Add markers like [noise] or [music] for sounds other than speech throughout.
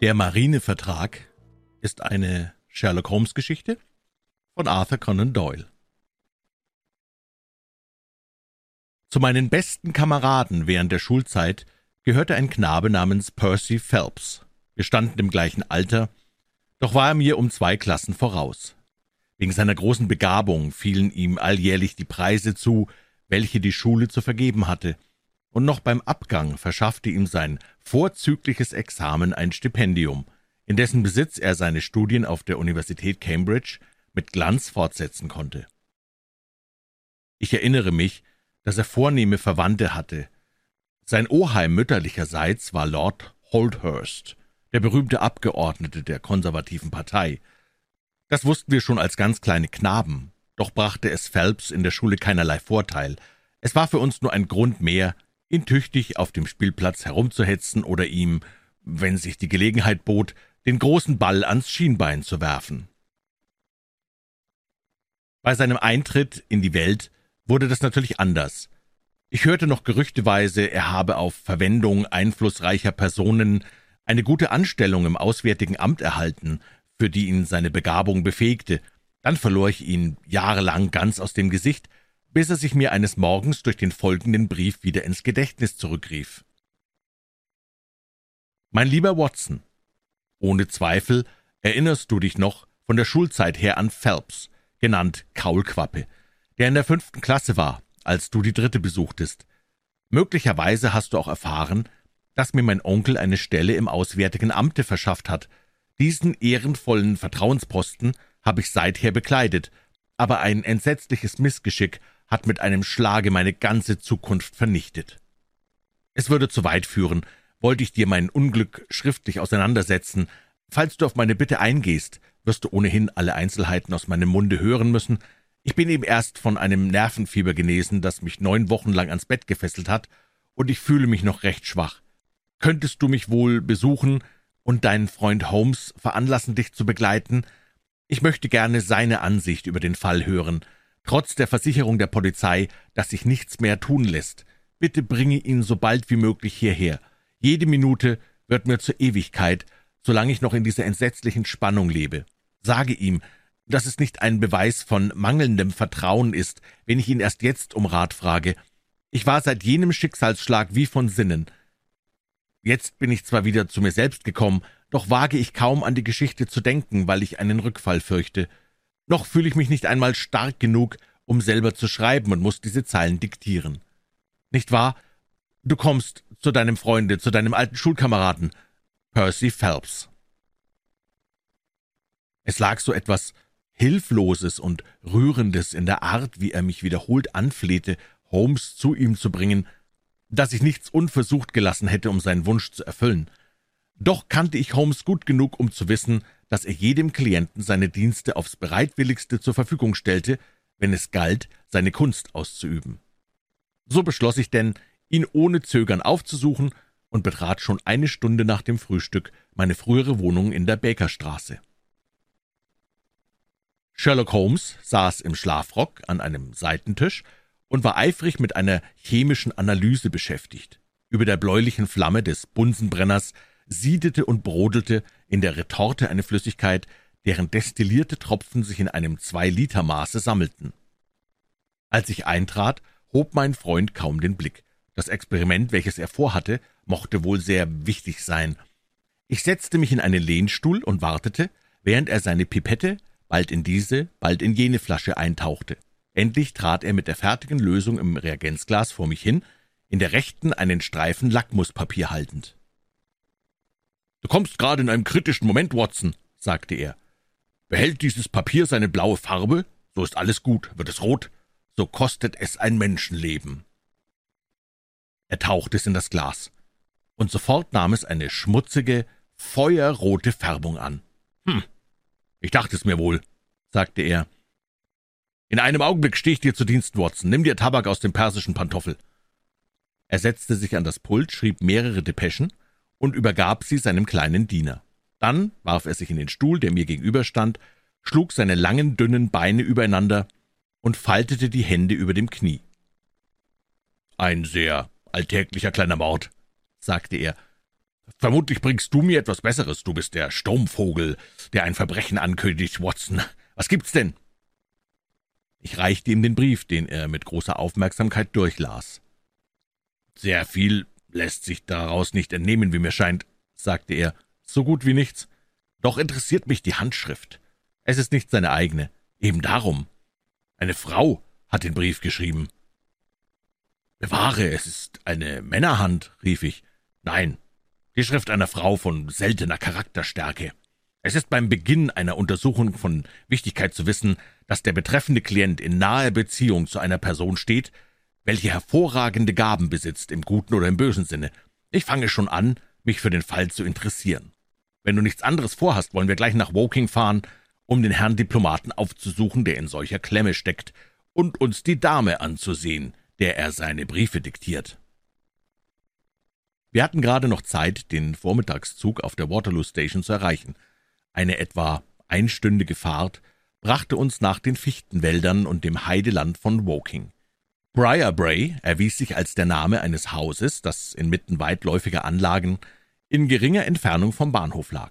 Der Marinevertrag ist eine Sherlock Holmes Geschichte von Arthur Conan Doyle. Zu meinen besten Kameraden während der Schulzeit gehörte ein Knabe namens Percy Phelps. Wir standen im gleichen Alter, doch war er mir um zwei Klassen voraus. Wegen seiner großen Begabung fielen ihm alljährlich die Preise zu, welche die Schule zu vergeben hatte – und noch beim Abgang verschaffte ihm sein vorzügliches Examen ein Stipendium, in dessen Besitz er seine Studien auf der Universität Cambridge mit Glanz fortsetzen konnte. Ich erinnere mich, dass er vornehme Verwandte hatte. Sein Oheim mütterlicherseits war Lord Holdhurst, der berühmte Abgeordnete der konservativen Partei. Das wussten wir schon als ganz kleine Knaben, doch brachte es Phelps in der Schule keinerlei Vorteil. Es war für uns nur ein Grund mehr, ihn tüchtig auf dem Spielplatz herumzuhetzen oder ihm, wenn sich die Gelegenheit bot, den großen Ball ans Schienbein zu werfen. Bei seinem Eintritt in die Welt wurde das natürlich anders. Ich hörte noch gerüchteweise, er habe auf Verwendung einflussreicher Personen eine gute Anstellung im Auswärtigen Amt erhalten, für die ihn seine Begabung befähigte. Dann verlor ich ihn jahrelang ganz aus dem Gesicht, bis er sich mir eines Morgens durch den folgenden Brief wieder ins Gedächtnis zurückrief. Mein lieber Watson, ohne Zweifel erinnerst du dich noch von der Schulzeit her an Phelps, genannt Kaulquappe, der in der fünften Klasse war, als du die dritte besuchtest. Möglicherweise hast du auch erfahren, dass mir mein Onkel eine Stelle im Auswärtigen Amte verschafft hat. Diesen ehrenvollen Vertrauensposten habe ich seither bekleidet, aber ein entsetzliches Missgeschick hat mit einem Schlage meine ganze Zukunft vernichtet. Es würde zu weit führen, wollte ich dir mein Unglück schriftlich auseinandersetzen. Falls du auf meine Bitte eingehst, wirst du ohnehin alle Einzelheiten aus meinem Munde hören müssen. Ich bin eben erst von einem Nervenfieber genesen, das mich neun Wochen lang ans Bett gefesselt hat, und ich fühle mich noch recht schwach. Könntest du mich wohl besuchen und deinen Freund Holmes veranlassen, dich zu begleiten? Ich möchte gerne seine Ansicht über den Fall hören trotz der Versicherung der Polizei, dass sich nichts mehr tun lässt. Bitte bringe ihn so bald wie möglich hierher. Jede Minute wird mir zur Ewigkeit, solange ich noch in dieser entsetzlichen Spannung lebe. Sage ihm, dass es nicht ein Beweis von mangelndem Vertrauen ist, wenn ich ihn erst jetzt um Rat frage. Ich war seit jenem Schicksalsschlag wie von Sinnen. Jetzt bin ich zwar wieder zu mir selbst gekommen, doch wage ich kaum an die Geschichte zu denken, weil ich einen Rückfall fürchte. Noch fühle ich mich nicht einmal stark genug, um selber zu schreiben und muss diese Zeilen diktieren. Nicht wahr? Du kommst zu deinem Freunde, zu deinem alten Schulkameraden, Percy Phelps. Es lag so etwas Hilfloses und Rührendes in der Art, wie er mich wiederholt anflehte, Holmes zu ihm zu bringen, dass ich nichts unversucht gelassen hätte, um seinen Wunsch zu erfüllen. Doch kannte ich Holmes gut genug, um zu wissen, dass er jedem Klienten seine Dienste aufs bereitwilligste zur Verfügung stellte, wenn es galt, seine Kunst auszuüben. So beschloss ich denn, ihn ohne Zögern aufzusuchen und betrat schon eine Stunde nach dem Frühstück meine frühere Wohnung in der Bakerstraße. Sherlock Holmes saß im Schlafrock an einem Seitentisch und war eifrig mit einer chemischen Analyse beschäftigt. Über der bläulichen Flamme des Bunsenbrenners siedete und brodelte in der Retorte eine Flüssigkeit, deren destillierte Tropfen sich in einem Zwei-Liter-Maße sammelten. Als ich eintrat, hob mein Freund kaum den Blick. Das Experiment, welches er vorhatte, mochte wohl sehr wichtig sein. Ich setzte mich in einen Lehnstuhl und wartete, während er seine Pipette bald in diese, bald in jene Flasche eintauchte. Endlich trat er mit der fertigen Lösung im Reagenzglas vor mich hin, in der rechten einen Streifen Lackmuspapier haltend. Du kommst gerade in einem kritischen Moment, Watson, sagte er. Behält dieses Papier seine blaue Farbe, so ist alles gut, wird es rot, so kostet es ein Menschenleben. Er tauchte es in das Glas, und sofort nahm es eine schmutzige, feuerrote Färbung an. Hm, ich dachte es mir wohl, sagte er. In einem Augenblick stehe ich dir zu Dienst, Watson. Nimm dir Tabak aus dem persischen Pantoffel. Er setzte sich an das Pult, schrieb mehrere Depeschen und übergab sie seinem kleinen Diener. Dann warf er sich in den Stuhl, der mir gegenüberstand, schlug seine langen, dünnen Beine übereinander und faltete die Hände über dem Knie. Ein sehr alltäglicher kleiner Mord, sagte er. Vermutlich bringst du mir etwas Besseres. Du bist der Sturmvogel, der ein Verbrechen ankündigt, Watson. Was gibt's denn? Ich reichte ihm den Brief, den er mit großer Aufmerksamkeit durchlas. Sehr viel lässt sich daraus nicht entnehmen, wie mir scheint, sagte er. So gut wie nichts. Doch interessiert mich die Handschrift. Es ist nicht seine eigene. Eben darum. Eine Frau hat den Brief geschrieben. Bewahre, es ist eine Männerhand, rief ich. Nein, die Schrift einer Frau von seltener Charakterstärke. Es ist beim Beginn einer Untersuchung von Wichtigkeit zu wissen, dass der betreffende Klient in naher Beziehung zu einer Person steht, welche hervorragende Gaben besitzt, im guten oder im bösen Sinne. Ich fange schon an, mich für den Fall zu interessieren. Wenn du nichts anderes vorhast, wollen wir gleich nach Woking fahren, um den Herrn Diplomaten aufzusuchen, der in solcher Klemme steckt, und uns die Dame anzusehen, der er seine Briefe diktiert. Wir hatten gerade noch Zeit, den Vormittagszug auf der Waterloo Station zu erreichen. Eine etwa einstündige Fahrt brachte uns nach den Fichtenwäldern und dem Heideland von Woking. Briarbray erwies sich als der Name eines Hauses, das inmitten weitläufiger Anlagen in geringer Entfernung vom Bahnhof lag.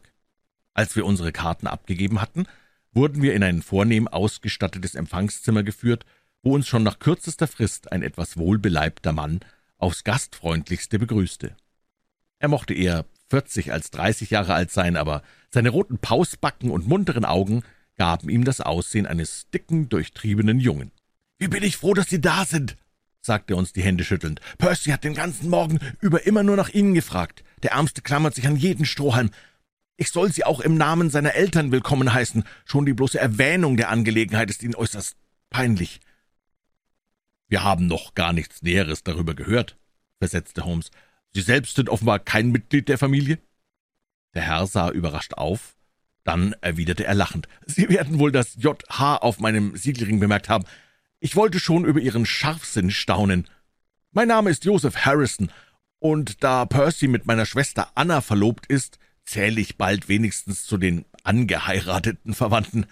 Als wir unsere Karten abgegeben hatten, wurden wir in ein vornehm ausgestattetes Empfangszimmer geführt, wo uns schon nach kürzester Frist ein etwas wohlbeleibter Mann aufs gastfreundlichste begrüßte. Er mochte eher vierzig als dreißig Jahre alt sein, aber seine roten Pausbacken und munteren Augen gaben ihm das Aussehen eines dicken, durchtriebenen Jungen. »Wie bin ich froh, dass Sie da sind«, sagte er uns die Hände schüttelnd. »Percy hat den ganzen Morgen über immer nur nach Ihnen gefragt. Der Ärmste klammert sich an jeden Strohhalm. Ich soll Sie auch im Namen seiner Eltern willkommen heißen. Schon die bloße Erwähnung der Angelegenheit ist Ihnen äußerst peinlich.« »Wir haben noch gar nichts Näheres darüber gehört«, versetzte Holmes. »Sie selbst sind offenbar kein Mitglied der Familie?« Der Herr sah überrascht auf, dann erwiderte er lachend. »Sie werden wohl das J.H. auf meinem Siegelring bemerkt haben. Ich wollte schon über Ihren Scharfsinn staunen. Mein Name ist Joseph Harrison, und da Percy mit meiner Schwester Anna verlobt ist, zähle ich bald wenigstens zu den angeheirateten Verwandten.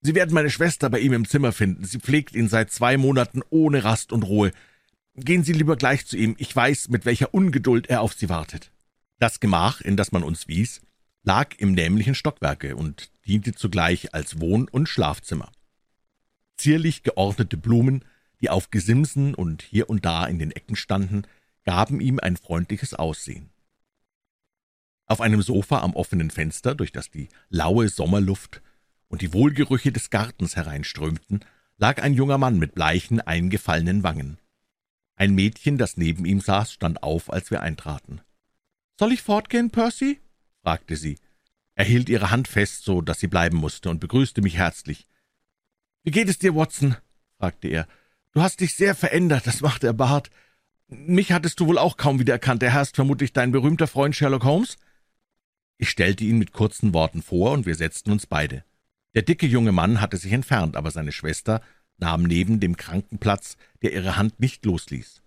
Sie werden meine Schwester bei ihm im Zimmer finden. Sie pflegt ihn seit zwei Monaten ohne Rast und Ruhe. Gehen Sie lieber gleich zu ihm. Ich weiß, mit welcher Ungeduld er auf Sie wartet. Das Gemach, in das man uns wies, lag im nämlichen Stockwerke und diente zugleich als Wohn- und Schlafzimmer. Zierlich geordnete Blumen, die auf Gesimsen und hier und da in den Ecken standen, gaben ihm ein freundliches Aussehen. Auf einem Sofa am offenen Fenster, durch das die laue Sommerluft und die Wohlgerüche des Gartens hereinströmten, lag ein junger Mann mit bleichen, eingefallenen Wangen. Ein Mädchen, das neben ihm saß, stand auf, als wir eintraten. »Soll ich fortgehen, Percy?« fragte sie. Er hielt ihre Hand fest, so dass sie bleiben musste, und begrüßte mich herzlich. »Wie geht es dir, Watson?« fragte er. »Du hast dich sehr verändert, das macht der Bart. Mich hattest du wohl auch kaum wiedererkannt. Der Herr ist vermutlich dein berühmter Freund Sherlock Holmes?« Ich stellte ihn mit kurzen Worten vor, und wir setzten uns beide. Der dicke junge Mann hatte sich entfernt, aber seine Schwester nahm neben dem Krankenplatz, der ihre Hand nicht losließ.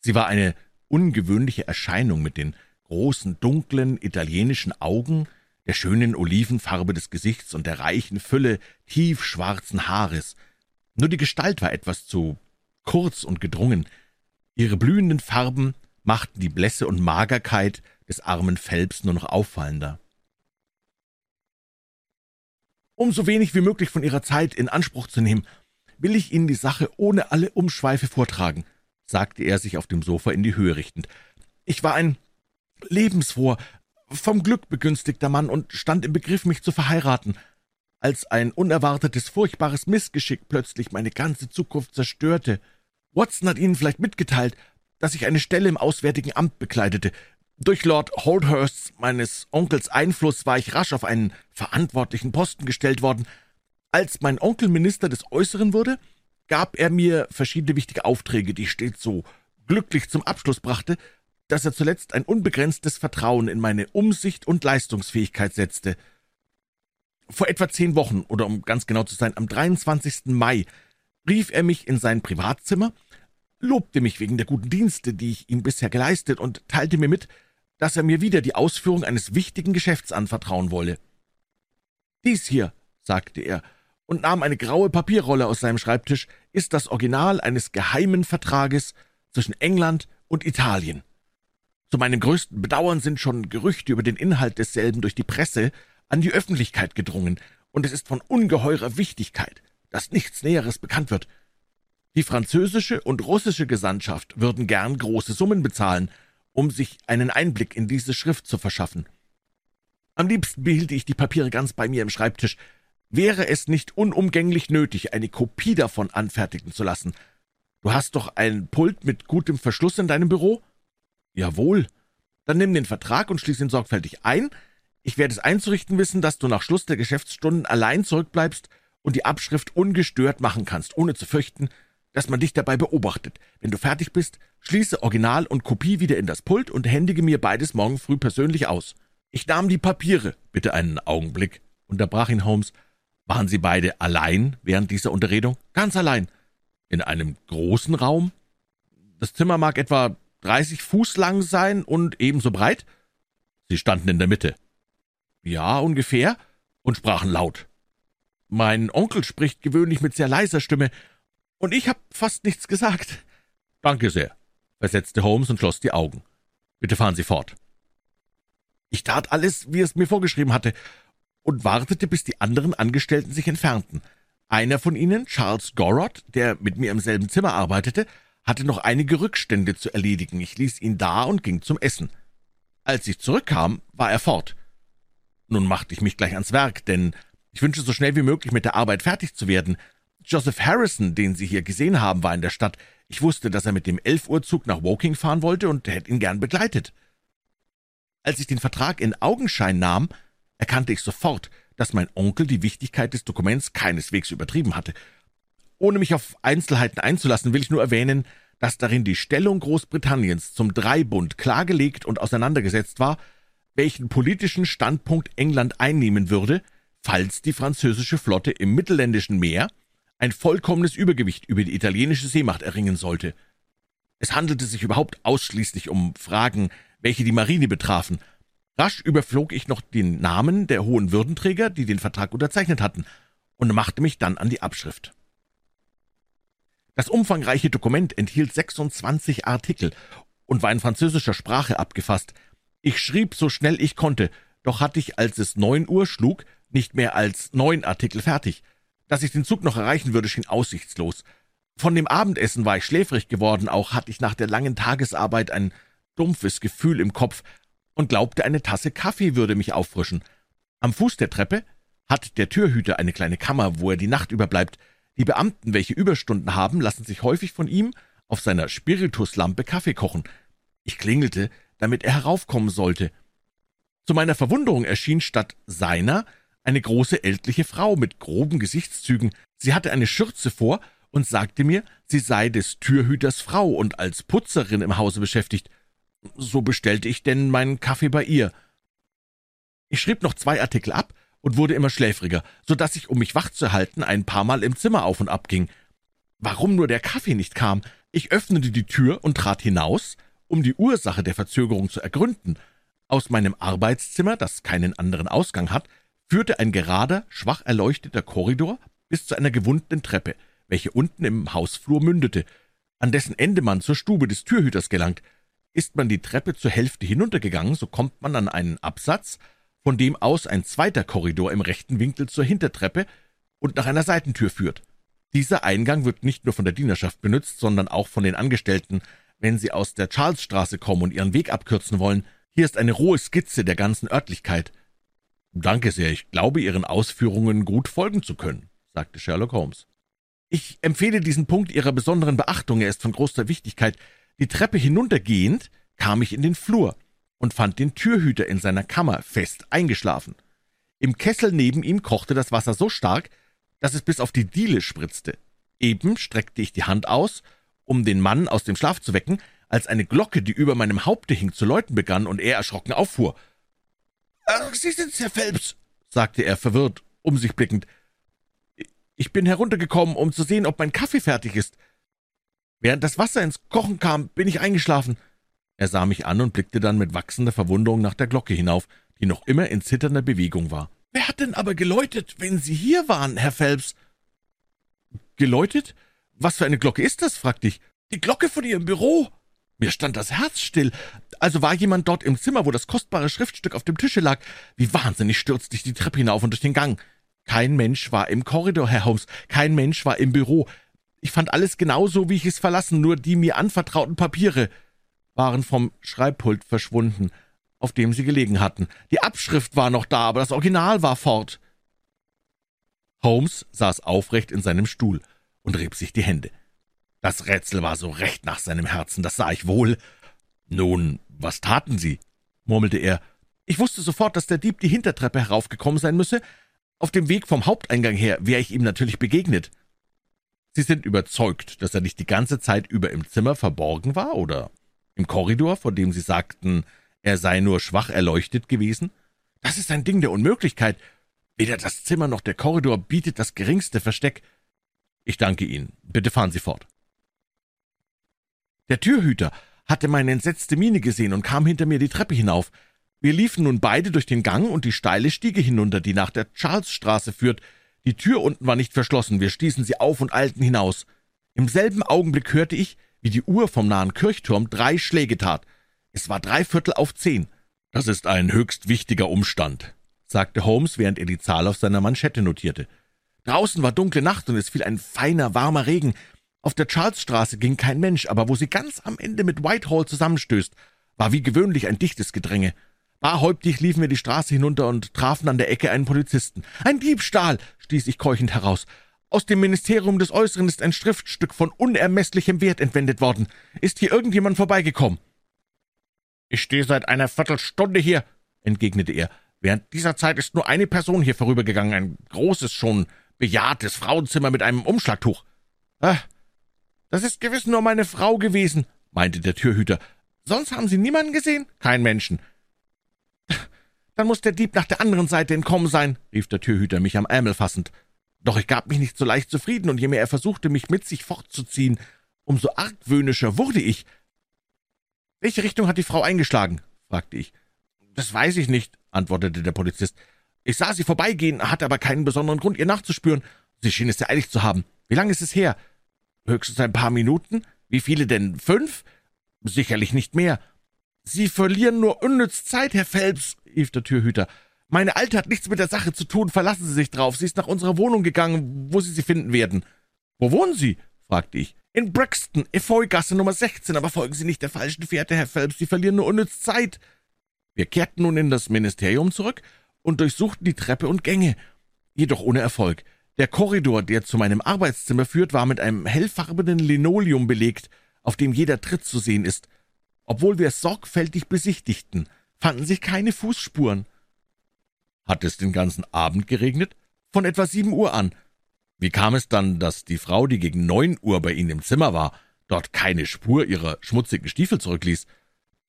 Sie war eine ungewöhnliche Erscheinung mit den großen, dunklen, italienischen Augen, der schönen Olivenfarbe des Gesichts und der reichen Fülle tiefschwarzen Haares. Nur die Gestalt war etwas zu kurz und gedrungen. Ihre blühenden Farben machten die Blässe und Magerkeit des armen Phelps nur noch auffallender. Um so wenig wie möglich von Ihrer Zeit in Anspruch zu nehmen, will ich Ihnen die Sache ohne alle Umschweife vortragen, sagte er sich auf dem Sofa in die Höhe richtend. Ich war ein lebensfroher, vom Glück begünstigter Mann und stand im Begriff, mich zu verheiraten, als ein unerwartetes, furchtbares Missgeschick plötzlich meine ganze Zukunft zerstörte. Watson hat Ihnen vielleicht mitgeteilt, dass ich eine Stelle im Auswärtigen Amt bekleidete. Durch Lord Holdhursts, meines Onkels Einfluss, war ich rasch auf einen verantwortlichen Posten gestellt worden. Als mein Onkel Minister des Äußeren wurde, gab er mir verschiedene wichtige Aufträge, die ich stets so glücklich zum Abschluss brachte, dass er zuletzt ein unbegrenztes Vertrauen in meine Umsicht und Leistungsfähigkeit setzte. Vor etwa zehn Wochen, oder um ganz genau zu sein, am 23. Mai, rief er mich in sein Privatzimmer, lobte mich wegen der guten Dienste, die ich ihm bisher geleistet, und teilte mir mit, dass er mir wieder die Ausführung eines wichtigen Geschäfts anvertrauen wolle. »Dies hier«, sagte er, und nahm eine graue Papierrolle aus seinem Schreibtisch, »ist das Original eines geheimen Vertrages zwischen England und Italien. Zu meinem größten Bedauern sind schon Gerüchte über den Inhalt desselben durch die Presse an die Öffentlichkeit gedrungen, und es ist von ungeheurer Wichtigkeit, dass nichts Näheres bekannt wird. Die französische und russische Gesandtschaft würden gern große Summen bezahlen, um sich einen Einblick in diese Schrift zu verschaffen. Am liebsten behielte ich die Papiere ganz bei mir im Schreibtisch. Wäre es nicht unumgänglich nötig, eine Kopie davon anfertigen zu lassen? Du hast doch ein Pult mit gutem Verschluss in deinem Büro? Jawohl. Dann nimm den Vertrag und schließ ihn sorgfältig ein. Ich werde es einzurichten wissen, dass du nach Schluss der Geschäftsstunden allein zurückbleibst und die Abschrift ungestört machen kannst, ohne zu fürchten, dass man dich dabei beobachtet. Wenn du fertig bist, schließe Original und Kopie wieder in das Pult und händige mir beides morgen früh persönlich aus. Ich nahm die Papiere. Bitte einen Augenblick, unterbrach ihn Holmes. Waren Sie beide allein während dieser Unterredung? Ganz allein. In einem großen Raum? Das Zimmer mag etwa dreißig Fuß lang sein und ebenso breit? Sie standen in der Mitte. Ja, ungefähr, und sprachen laut. Mein Onkel spricht gewöhnlich mit sehr leiser Stimme, und ich habe fast nichts gesagt. Danke sehr, versetzte Holmes und schloss die Augen. Bitte fahren Sie fort. Ich tat alles, wie es mir vorgeschrieben hatte, und wartete, bis die anderen Angestellten sich entfernten. Einer von ihnen, Charles Gorod, der mit mir im selben Zimmer arbeitete, hatte noch einige Rückstände zu erledigen. Ich ließ ihn da und ging zum Essen. Als ich zurückkam, war er fort. Nun machte ich mich gleich ans Werk, denn ich wünschte so schnell wie möglich mit der Arbeit fertig zu werden. Joseph Harrison, den Sie hier gesehen haben, war in der Stadt. Ich wusste, dass er mit dem Elf-Uhr-Zug nach Woking fahren wollte und hätte ihn gern begleitet. Als ich den Vertrag in Augenschein nahm, erkannte ich sofort, dass mein Onkel die Wichtigkeit des Dokuments keineswegs übertrieben hatte. Ohne mich auf Einzelheiten einzulassen, will ich nur erwähnen, dass darin die Stellung Großbritanniens zum Dreibund klargelegt und auseinandergesetzt war, welchen politischen Standpunkt England einnehmen würde, falls die französische Flotte im mittelländischen Meer ein vollkommenes Übergewicht über die italienische Seemacht erringen sollte. Es handelte sich überhaupt ausschließlich um Fragen, welche die Marine betrafen. Rasch überflog ich noch den Namen der hohen Würdenträger, die den Vertrag unterzeichnet hatten, und machte mich dann an die Abschrift. Das umfangreiche Dokument enthielt 26 Artikel und war in französischer Sprache abgefasst. Ich schrieb so schnell ich konnte, doch hatte ich, als es neun Uhr schlug, nicht mehr als neun Artikel fertig. Dass ich den Zug noch erreichen würde, schien aussichtslos. Von dem Abendessen war ich schläfrig geworden, auch hatte ich nach der langen Tagesarbeit ein dumpfes Gefühl im Kopf und glaubte, eine Tasse Kaffee würde mich auffrischen. Am Fuß der Treppe hat der Türhüter eine kleine Kammer, wo er die Nacht überbleibt. Die Beamten, welche Überstunden haben, lassen sich häufig von ihm auf seiner Spirituslampe Kaffee kochen. Ich klingelte, damit er heraufkommen sollte. Zu meiner Verwunderung erschien statt seiner eine große ältliche Frau mit groben Gesichtszügen. Sie hatte eine Schürze vor und sagte mir, sie sei des Türhüters Frau und als Putzerin im Hause beschäftigt. So bestellte ich denn meinen Kaffee bei ihr. Ich schrieb noch zwei Artikel ab und wurde immer schläfriger, so dass ich, um mich wach zu halten, ein paar Mal im Zimmer auf und ab ging. Warum nur der Kaffee nicht kam? Ich öffnete die Tür und trat hinaus, um die Ursache der Verzögerung zu ergründen. Aus meinem Arbeitszimmer, das keinen anderen Ausgang hat, führte ein gerader, schwach erleuchteter Korridor bis zu einer gewundenen Treppe, welche unten im Hausflur mündete, an dessen Ende man zur Stube des Türhüters gelangt. Ist man die Treppe zur Hälfte hinuntergegangen, so kommt man an einen Absatz, von dem aus ein zweiter Korridor im rechten Winkel zur Hintertreppe und nach einer Seitentür führt. Dieser Eingang wird nicht nur von der Dienerschaft benutzt, sondern auch von den Angestellten, wenn sie aus der Charlesstraße kommen und ihren Weg abkürzen wollen. Hier ist eine rohe Skizze der ganzen Örtlichkeit. Danke sehr, ich glaube, Ihren Ausführungen gut folgen zu können, sagte Sherlock Holmes. Ich empfehle diesen Punkt Ihrer besonderen Beachtung, er ist von großer Wichtigkeit. Die Treppe hinuntergehend kam ich in den Flur und fand den Türhüter in seiner Kammer fest eingeschlafen. Im Kessel neben ihm kochte das Wasser so stark, dass es bis auf die Diele spritzte. Eben streckte ich die Hand aus, um den Mann aus dem Schlaf zu wecken, als eine Glocke, die über meinem Haupte hing, zu läuten begann und er erschrocken auffuhr. »Ach, Sie sind's, Herr Phelps«, sagte er verwirrt, um sich blickend. »Ich bin heruntergekommen, um zu sehen, ob mein Kaffee fertig ist. Während das Wasser ins Kochen kam, bin ich eingeschlafen.« Er sah mich an und blickte dann mit wachsender Verwunderung nach der Glocke hinauf, die noch immer in zitternder Bewegung war. »Wer hat denn aber geläutet, wenn Sie hier waren, Herr Phelps?« »Geläutet? Was für eine Glocke ist das?« fragte ich. »Die Glocke von Ihrem Büro.« Mir stand das Herz still. Also war jemand dort im Zimmer, wo das kostbare Schriftstück auf dem Tische lag. Wie wahnsinnig stürzte ich die Treppe hinauf und durch den Gang. Kein Mensch war im Korridor, Herr Holmes, kein Mensch war im Büro. Ich fand alles genauso, wie ich es verlassen, nur die mir anvertrauten Papiere waren vom Schreibpult verschwunden, auf dem sie gelegen hatten. Die Abschrift war noch da, aber das Original war fort. Holmes saß aufrecht in seinem Stuhl und rieb sich die Hände. Das Rätsel war so recht nach seinem Herzen, das sah ich wohl. Nun, was taten Sie? murmelte er. Ich wusste sofort, dass der Dieb die Hintertreppe heraufgekommen sein müsse. Auf dem Weg vom Haupteingang her wäre ich ihm natürlich begegnet. Sie sind überzeugt, dass er nicht die ganze Zeit über im Zimmer verborgen war, oder im Korridor, von dem Sie sagten, er sei nur schwach erleuchtet gewesen? Das ist ein Ding der Unmöglichkeit. Weder das Zimmer noch der Korridor bietet das geringste Versteck. Ich danke Ihnen. Bitte fahren Sie fort. Der Türhüter hatte meine entsetzte Miene gesehen und kam hinter mir die Treppe hinauf. Wir liefen nun beide durch den Gang und die steile Stiege hinunter, die nach der Charlesstraße führt. Die Tür unten war nicht verschlossen, wir stießen sie auf und eilten hinaus. Im selben Augenblick hörte ich, wie die Uhr vom nahen Kirchturm drei Schläge tat. Es war drei Viertel auf zehn. Das ist ein höchst wichtiger Umstand, sagte Holmes, während er die Zahl auf seiner Manschette notierte. Draußen war dunkle Nacht und es fiel ein feiner, warmer Regen. Auf der Charlesstraße ging kein Mensch, aber wo sie ganz am Ende mit Whitehall zusammenstößt, war wie gewöhnlich ein dichtes Gedränge. Barhäuptig liefen wir die Straße hinunter und trafen an der Ecke einen Polizisten. Ein Diebstahl, stieß ich keuchend heraus. Aus dem Ministerium des Äußeren ist ein Schriftstück von unermesslichem Wert entwendet worden. Ist hier irgendjemand vorbeigekommen? Ich stehe seit einer Viertelstunde hier, entgegnete er. Während dieser Zeit ist nur eine Person hier vorübergegangen, ein großes, schon bejahrtes Frauenzimmer mit einem Umschlagtuch. Ah, das ist gewiss nur meine Frau gewesen, meinte der Türhüter. Sonst haben Sie niemanden gesehen? Kein Menschen. Dann muss der Dieb nach der anderen Seite entkommen sein, rief der Türhüter mich am Ärmel fassend. Doch ich gab mich nicht so leicht zufrieden, und je mehr er versuchte, mich mit sich fortzuziehen, umso argwöhnischer wurde ich. Welche Richtung hat die Frau eingeschlagen? fragte ich. Das weiß ich nicht, antwortete der Polizist. Ich sah sie vorbeigehen, hatte aber keinen besonderen Grund, ihr nachzuspüren. Sie schien es sehr eilig zu haben. Wie lange ist es her? Höchstens ein paar Minuten? Wie viele denn? Fünf? Sicherlich nicht mehr. Sie verlieren nur unnütz Zeit, Herr Phelps, rief der Türhüter. Meine Alte hat nichts mit der Sache zu tun, verlassen Sie sich drauf. Sie ist nach unserer Wohnung gegangen, wo Sie sie finden werden. Wo wohnen Sie? fragte ich. In Brixton, Efeugasse Nummer 16, aber folgen Sie nicht der falschen Fährte, Herr Phelps, Sie verlieren nur unnütz Zeit. Wir kehrten nun in das Ministerium zurück und durchsuchten die Treppe und Gänge, jedoch ohne Erfolg. Der Korridor, der zu meinem Arbeitszimmer führt, war mit einem hellfarbenen Linoleum belegt, auf dem jeder Tritt zu sehen ist. Obwohl wir es sorgfältig besichtigten, fanden sich keine Fußspuren. Hat es den ganzen Abend geregnet? Von etwa sieben Uhr an. Wie kam es dann, dass die Frau, die gegen neun Uhr bei Ihnen im Zimmer war, dort keine Spur ihrer schmutzigen Stiefel zurückließ?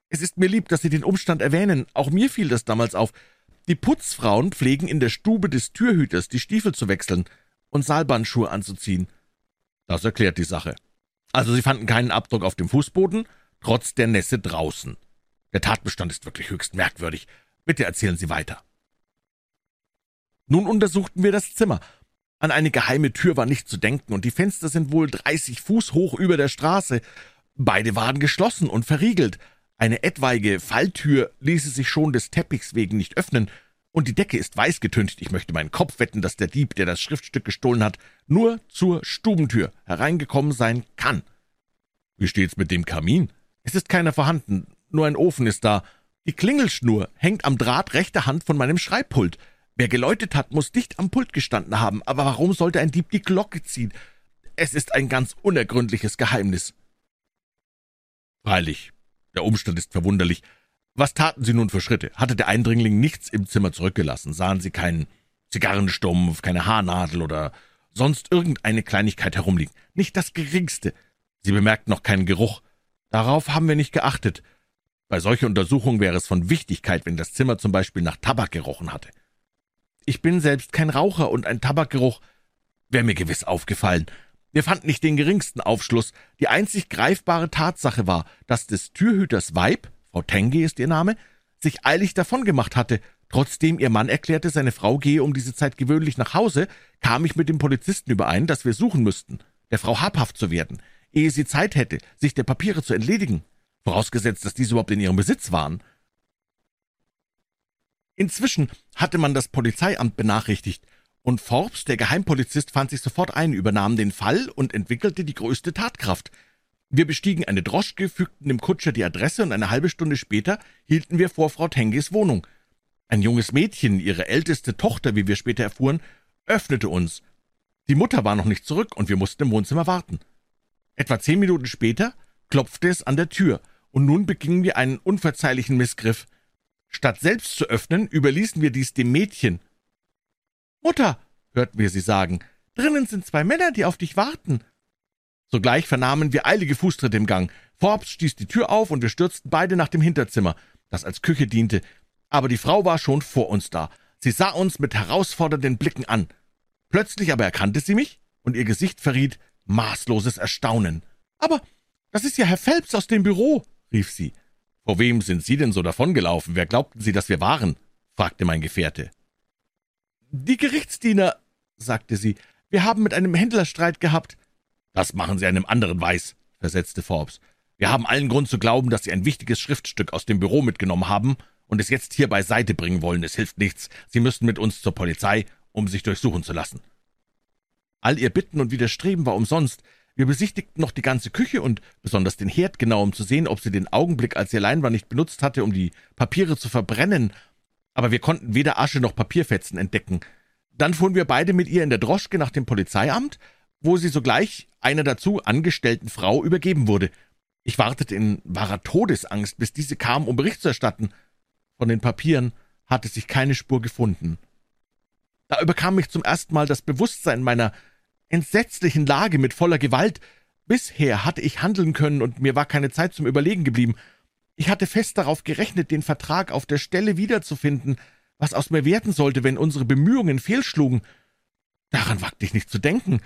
Es ist mir lieb, dass Sie den Umstand erwähnen. Auch mir fiel das damals auf. Die Putzfrauen pflegen in der Stube des Türhüters die Stiefel zu wechseln und Saalbandschuhe anzuziehen. Das erklärt die Sache. Also Sie fanden keinen Abdruck auf dem Fußboden, trotz der Nässe draußen. Der Tatbestand ist wirklich höchst merkwürdig. Bitte erzählen Sie weiter. Nun untersuchten wir das Zimmer. An eine geheime Tür war nicht zu denken, und die Fenster sind wohl dreißig Fuß hoch über der Straße. Beide waren geschlossen und verriegelt. Eine etwaige Falltür ließe sich schon des Teppichs wegen nicht öffnen, und die Decke ist weiß getüncht. Ich möchte meinen Kopf wetten, dass der Dieb, der das Schriftstück gestohlen hat, nur zur Stubentür hereingekommen sein kann. Wie steht's mit dem Kamin? Es ist keiner vorhanden, nur ein Ofen ist da. Die Klingelschnur hängt am Draht rechter Hand von meinem Schreibpult. Wer geläutet hat, muss dicht am Pult gestanden haben, aber warum sollte ein Dieb die Glocke ziehen? Es ist ein ganz unergründliches Geheimnis. Freilich, der Umstand ist verwunderlich. Was taten Sie nun für Schritte? Hatte der Eindringling nichts im Zimmer zurückgelassen? Sahen Sie keinen Zigarrenstumpf, keine Haarnadel oder sonst irgendeine Kleinigkeit herumliegen? Nicht das geringste. Sie bemerkten noch keinen Geruch. Darauf haben wir nicht geachtet. Bei solcher Untersuchung wäre es von Wichtigkeit, wenn das Zimmer zum Beispiel nach Tabak gerochen hatte. Ich bin selbst kein Raucher, und ein Tabakgeruch wäre mir gewiss aufgefallen. Wir fanden nicht den geringsten Aufschluss. Die einzig greifbare Tatsache war, dass des Türhüters Weib, Frau Tenge ist ihr Name, sich eilig davongemacht hatte. Trotzdem ihr Mann erklärte, seine Frau gehe um diese Zeit gewöhnlich nach Hause, kam ich mit dem Polizisten überein, dass wir suchen müssten, der Frau habhaft zu werden, ehe sie Zeit hätte, sich der Papiere zu entledigen. vorausgesetzt, dass diese überhaupt in ihrem Besitz waren. Inzwischen hatte man das Polizeiamt benachrichtigt, und Forbes, der Geheimpolizist, fand sich sofort ein, übernahm den Fall und entwickelte die größte Tatkraft. Wir bestiegen eine Droschke, fügten dem Kutscher die Adresse, und eine halbe Stunde später hielten wir vor Frau Tenges Wohnung. Ein junges Mädchen, ihre älteste Tochter, wie wir später erfuhren, öffnete uns. Die Mutter war noch nicht zurück, und wir mussten im Wohnzimmer warten. Etwa zehn Minuten später klopfte es an der Tür, und nun begingen wir einen unverzeihlichen Missgriff. Statt selbst zu öffnen, überließen wir dies dem Mädchen. Mutter, hörten wir sie sagen, drinnen sind zwei Männer, die auf dich warten. Sogleich vernahmen wir eilige Fußtritte im Gang. Forbes stieß die Tür auf, und wir stürzten beide nach dem Hinterzimmer, das als Küche diente. Aber die Frau war schon vor uns da. Sie sah uns mit herausfordernden Blicken an. Plötzlich aber erkannte sie mich, und ihr Gesicht verriet maßloses Erstaunen. Aber das ist ja Herr Phelps aus dem Büro, rief sie. Vor wem sind Sie denn so davongelaufen? Wer glaubten Sie, dass wir waren? fragte mein Gefährte. Die Gerichtsdiener, sagte sie, wir haben mit einem Händler Streit gehabt. Das machen Sie einem anderen weiß, versetzte Forbes. Wir haben allen Grund zu glauben, dass Sie ein wichtiges Schriftstück aus dem Büro mitgenommen haben und es jetzt hier beiseite bringen wollen. Es hilft nichts. Sie müssen mit uns zur Polizei, um sich durchsuchen zu lassen. All ihr Bitten und Widerstreben war umsonst. Wir besichtigten noch die ganze Küche und besonders den Herd genau, um zu sehen, ob sie den Augenblick, als ihr Leinwand nicht benutzt hatte, um die Papiere zu verbrennen, aber wir konnten weder Asche noch Papierfetzen entdecken. Dann fuhren wir beide mit ihr in der Droschke nach dem Polizeiamt, wo sie sogleich einer dazu angestellten Frau übergeben wurde. Ich wartete in wahrer Todesangst, bis diese kam, um Bericht zu erstatten. Von den Papieren hatte sich keine Spur gefunden. Da überkam mich zum ersten Mal das Bewusstsein meiner entsetzlichen Lage mit voller Gewalt. Bisher hatte ich handeln können, und mir war keine Zeit zum Überlegen geblieben. Ich hatte fest darauf gerechnet, den Vertrag auf der Stelle wiederzufinden, was aus mir werden sollte, wenn unsere Bemühungen fehlschlugen. Daran wagte ich nicht zu denken.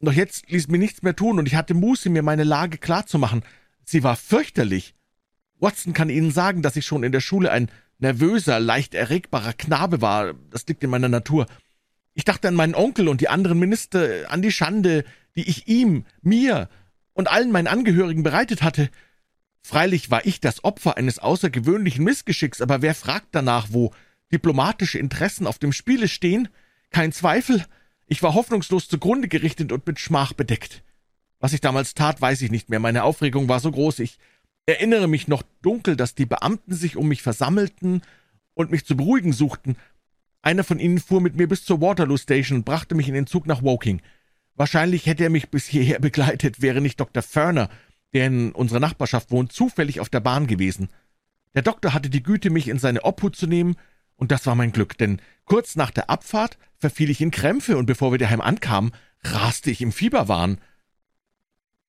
Doch jetzt ließ mir nichts mehr tun, und ich hatte Muße, mir meine Lage klarzumachen. Sie war fürchterlich. Watson kann Ihnen sagen, dass ich schon in der Schule ein nervöser, leicht erregbarer Knabe war. Das liegt in meiner Natur. Ich dachte an meinen Onkel und die anderen Minister, an die Schande, die ich ihm, mir und allen meinen Angehörigen bereitet hatte. Freilich war ich das Opfer eines außergewöhnlichen Missgeschicks, aber wer fragt danach, wo diplomatische Interessen auf dem Spiele stehen? Kein Zweifel, ich war hoffnungslos zugrunde gerichtet und mit Schmach bedeckt. Was ich damals tat, weiß ich nicht mehr. Meine Aufregung war so groß. Ich erinnere mich noch dunkel, dass die Beamten sich um mich versammelten und mich zu beruhigen suchten. Einer von ihnen fuhr mit mir bis zur Waterloo Station und brachte mich in den Zug nach Woking. Wahrscheinlich hätte er mich bis hierher [laughs] begleitet, wäre nicht Dr. Ferner, der in unserer Nachbarschaft wohnt, zufällig auf der Bahn gewesen. Der Doktor hatte die Güte, mich in seine Obhut zu nehmen, und das war mein Glück, denn kurz nach der Abfahrt verfiel ich in Krämpfe, und bevor wir daheim ankamen, raste ich im Fieberwahn.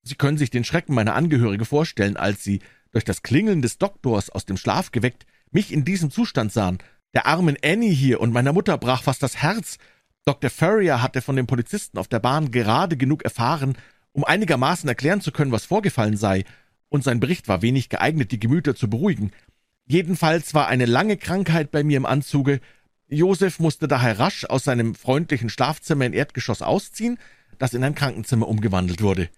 Sie können sich den Schrecken meiner Angehörige vorstellen, als sie, durch das Klingeln des Doktors aus dem Schlaf geweckt, mich in diesem Zustand sahen. Der armen Annie hier und meiner Mutter brach fast das Herz. Dr. Furrier hatte von dem Polizisten auf der Bahn gerade genug erfahren, um einigermaßen erklären zu können, was vorgefallen sei, und sein Bericht war wenig geeignet, die Gemüter zu beruhigen. Jedenfalls war eine lange Krankheit bei mir im Anzuge. Josef musste daher rasch aus seinem freundlichen Schlafzimmer in Erdgeschoss ausziehen, das in ein Krankenzimmer umgewandelt wurde.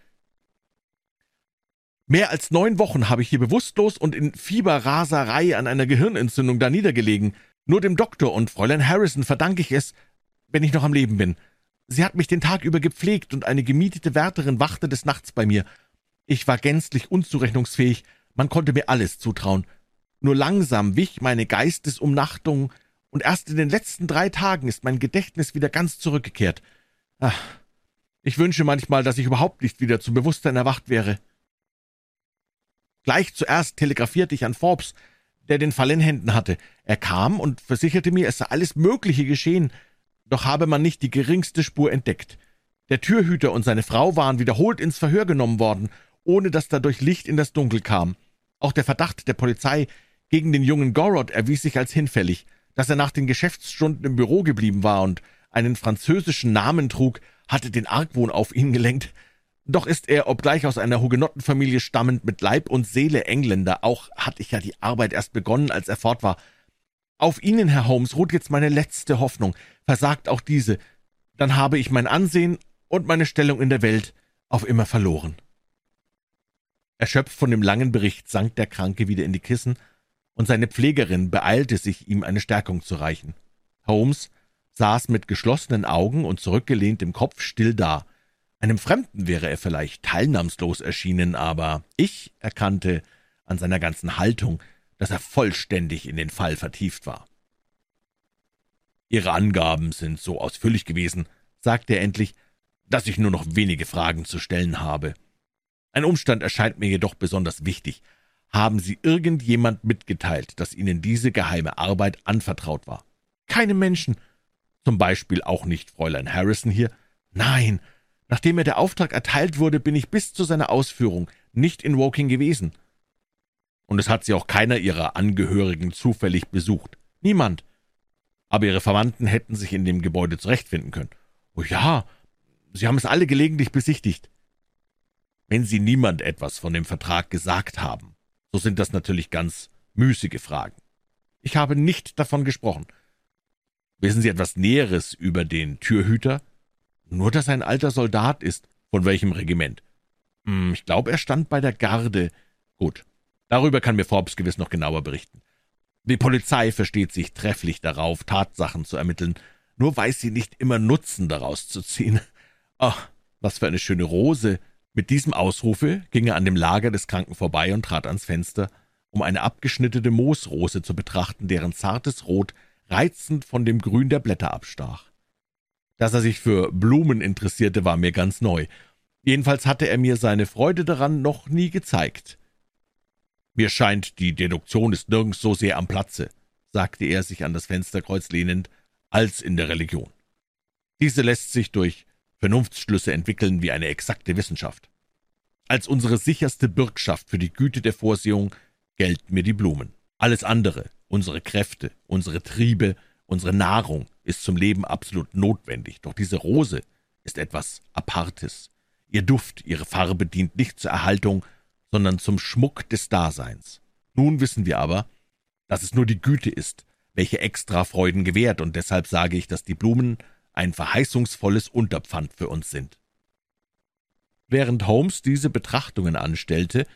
Mehr als neun Wochen habe ich hier bewusstlos und in Fieberraserei an einer Gehirnentzündung da niedergelegen. Nur dem Doktor und Fräulein Harrison verdanke ich es, wenn ich noch am Leben bin. Sie hat mich den Tag über gepflegt, und eine gemietete Wärterin wachte des Nachts bei mir. Ich war gänzlich unzurechnungsfähig, man konnte mir alles zutrauen. Nur langsam wich meine Geistesumnachtung, und erst in den letzten drei Tagen ist mein Gedächtnis wieder ganz zurückgekehrt. Ach, ich wünsche manchmal, dass ich überhaupt nicht wieder zum Bewusstsein erwacht wäre. Gleich zuerst telegrafierte ich an Forbes, der den Fall in Händen hatte. Er kam und versicherte mir, es sei alles Mögliche geschehen, doch habe man nicht die geringste Spur entdeckt. Der Türhüter und seine Frau waren wiederholt ins Verhör genommen worden, ohne dass dadurch Licht in das Dunkel kam. Auch der Verdacht der Polizei gegen den jungen Gorod erwies sich als hinfällig. Dass er nach den Geschäftsstunden im Büro geblieben war und einen französischen Namen trug, hatte den Argwohn auf ihn gelenkt. Doch ist er, obgleich aus einer Hugenottenfamilie stammend, mit Leib und Seele Engländer. Auch hatte ich ja die Arbeit erst begonnen, als er fort war. Auf Ihnen, Herr Holmes, ruht jetzt meine letzte Hoffnung. Versagt auch diese, dann habe ich mein Ansehen und meine Stellung in der Welt auf immer verloren. Erschöpft von dem langen Bericht sank der Kranke wieder in die Kissen, und seine Pflegerin beeilte sich, ihm eine Stärkung zu reichen. Holmes saß mit geschlossenen Augen und zurückgelehnt im Kopf still da. Einem Fremden wäre er vielleicht teilnahmslos erschienen, aber ich erkannte an seiner ganzen Haltung, dass er vollständig in den Fall vertieft war. Ihre Angaben sind so ausführlich gewesen, sagte er endlich, dass ich nur noch wenige Fragen zu stellen habe. Ein Umstand erscheint mir jedoch besonders wichtig. Haben Sie irgendjemand mitgeteilt, dass Ihnen diese geheime Arbeit anvertraut war? Keine Menschen. Zum Beispiel auch nicht Fräulein Harrison hier? Nein. Nachdem mir der Auftrag erteilt wurde, bin ich bis zu seiner Ausführung nicht in Woking gewesen. Und es hat sie auch keiner ihrer Angehörigen zufällig besucht. Niemand. Aber ihre Verwandten hätten sich in dem Gebäude zurechtfinden können. Oh ja, sie haben es alle gelegentlich besichtigt. Wenn Sie niemand etwas von dem Vertrag gesagt haben, so sind das natürlich ganz müßige Fragen. Ich habe nicht davon gesprochen. Wissen Sie etwas Näheres über den Türhüter? Nur, dass er ein alter Soldat ist. Von welchem Regiment? Hm, ich glaube, er stand bei der Garde. Gut, darüber kann mir Forbes gewiss noch genauer berichten. Die Polizei versteht sich trefflich darauf, Tatsachen zu ermitteln, nur weiß sie nicht immer Nutzen daraus zu ziehen. Ach, was für eine schöne Rose, mit diesem Ausrufe ging er an dem Lager des Kranken vorbei und trat ans Fenster, um eine abgeschnittene Moosrose zu betrachten, deren zartes Rot reizend von dem Grün der Blätter abstach. Dass er sich für Blumen interessierte, war mir ganz neu. Jedenfalls hatte er mir seine Freude daran noch nie gezeigt. Mir scheint, die Deduktion ist nirgends so sehr am Platze, sagte er, sich an das Fensterkreuz lehnend, als in der Religion. Diese lässt sich durch Vernunftsschlüsse entwickeln wie eine exakte Wissenschaft. Als unsere sicherste Bürgschaft für die Güte der Vorsehung gelten mir die Blumen. Alles andere, unsere Kräfte, unsere Triebe, unsere Nahrung ist zum Leben absolut notwendig, doch diese Rose ist etwas Apartes. Ihr Duft, ihre Farbe dient nicht zur Erhaltung, sondern zum Schmuck des Daseins. Nun wissen wir aber, dass es nur die Güte ist, welche extra Freuden gewährt, und deshalb sage ich, dass die Blumen ein verheißungsvolles Unterpfand für uns sind. Während Holmes diese Betrachtungen anstellte,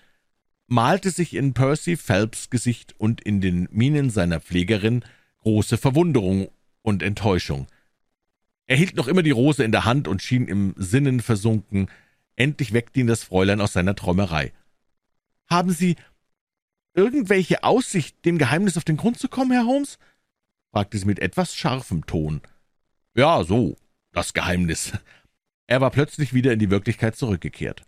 malte sich in Percy Phelps Gesicht und in den Mienen seiner Pflegerin große Verwunderung und Enttäuschung. Er hielt noch immer die Rose in der Hand und schien im Sinnen versunken. Endlich weckte ihn das Fräulein aus seiner Träumerei. »Haben Sie irgendwelche Aussicht, dem Geheimnis auf den Grund zu kommen, Herr Holmes?« fragte sie mit etwas scharfem Ton. Ja, so, das Geheimnis. Er war plötzlich wieder in die Wirklichkeit zurückgekehrt.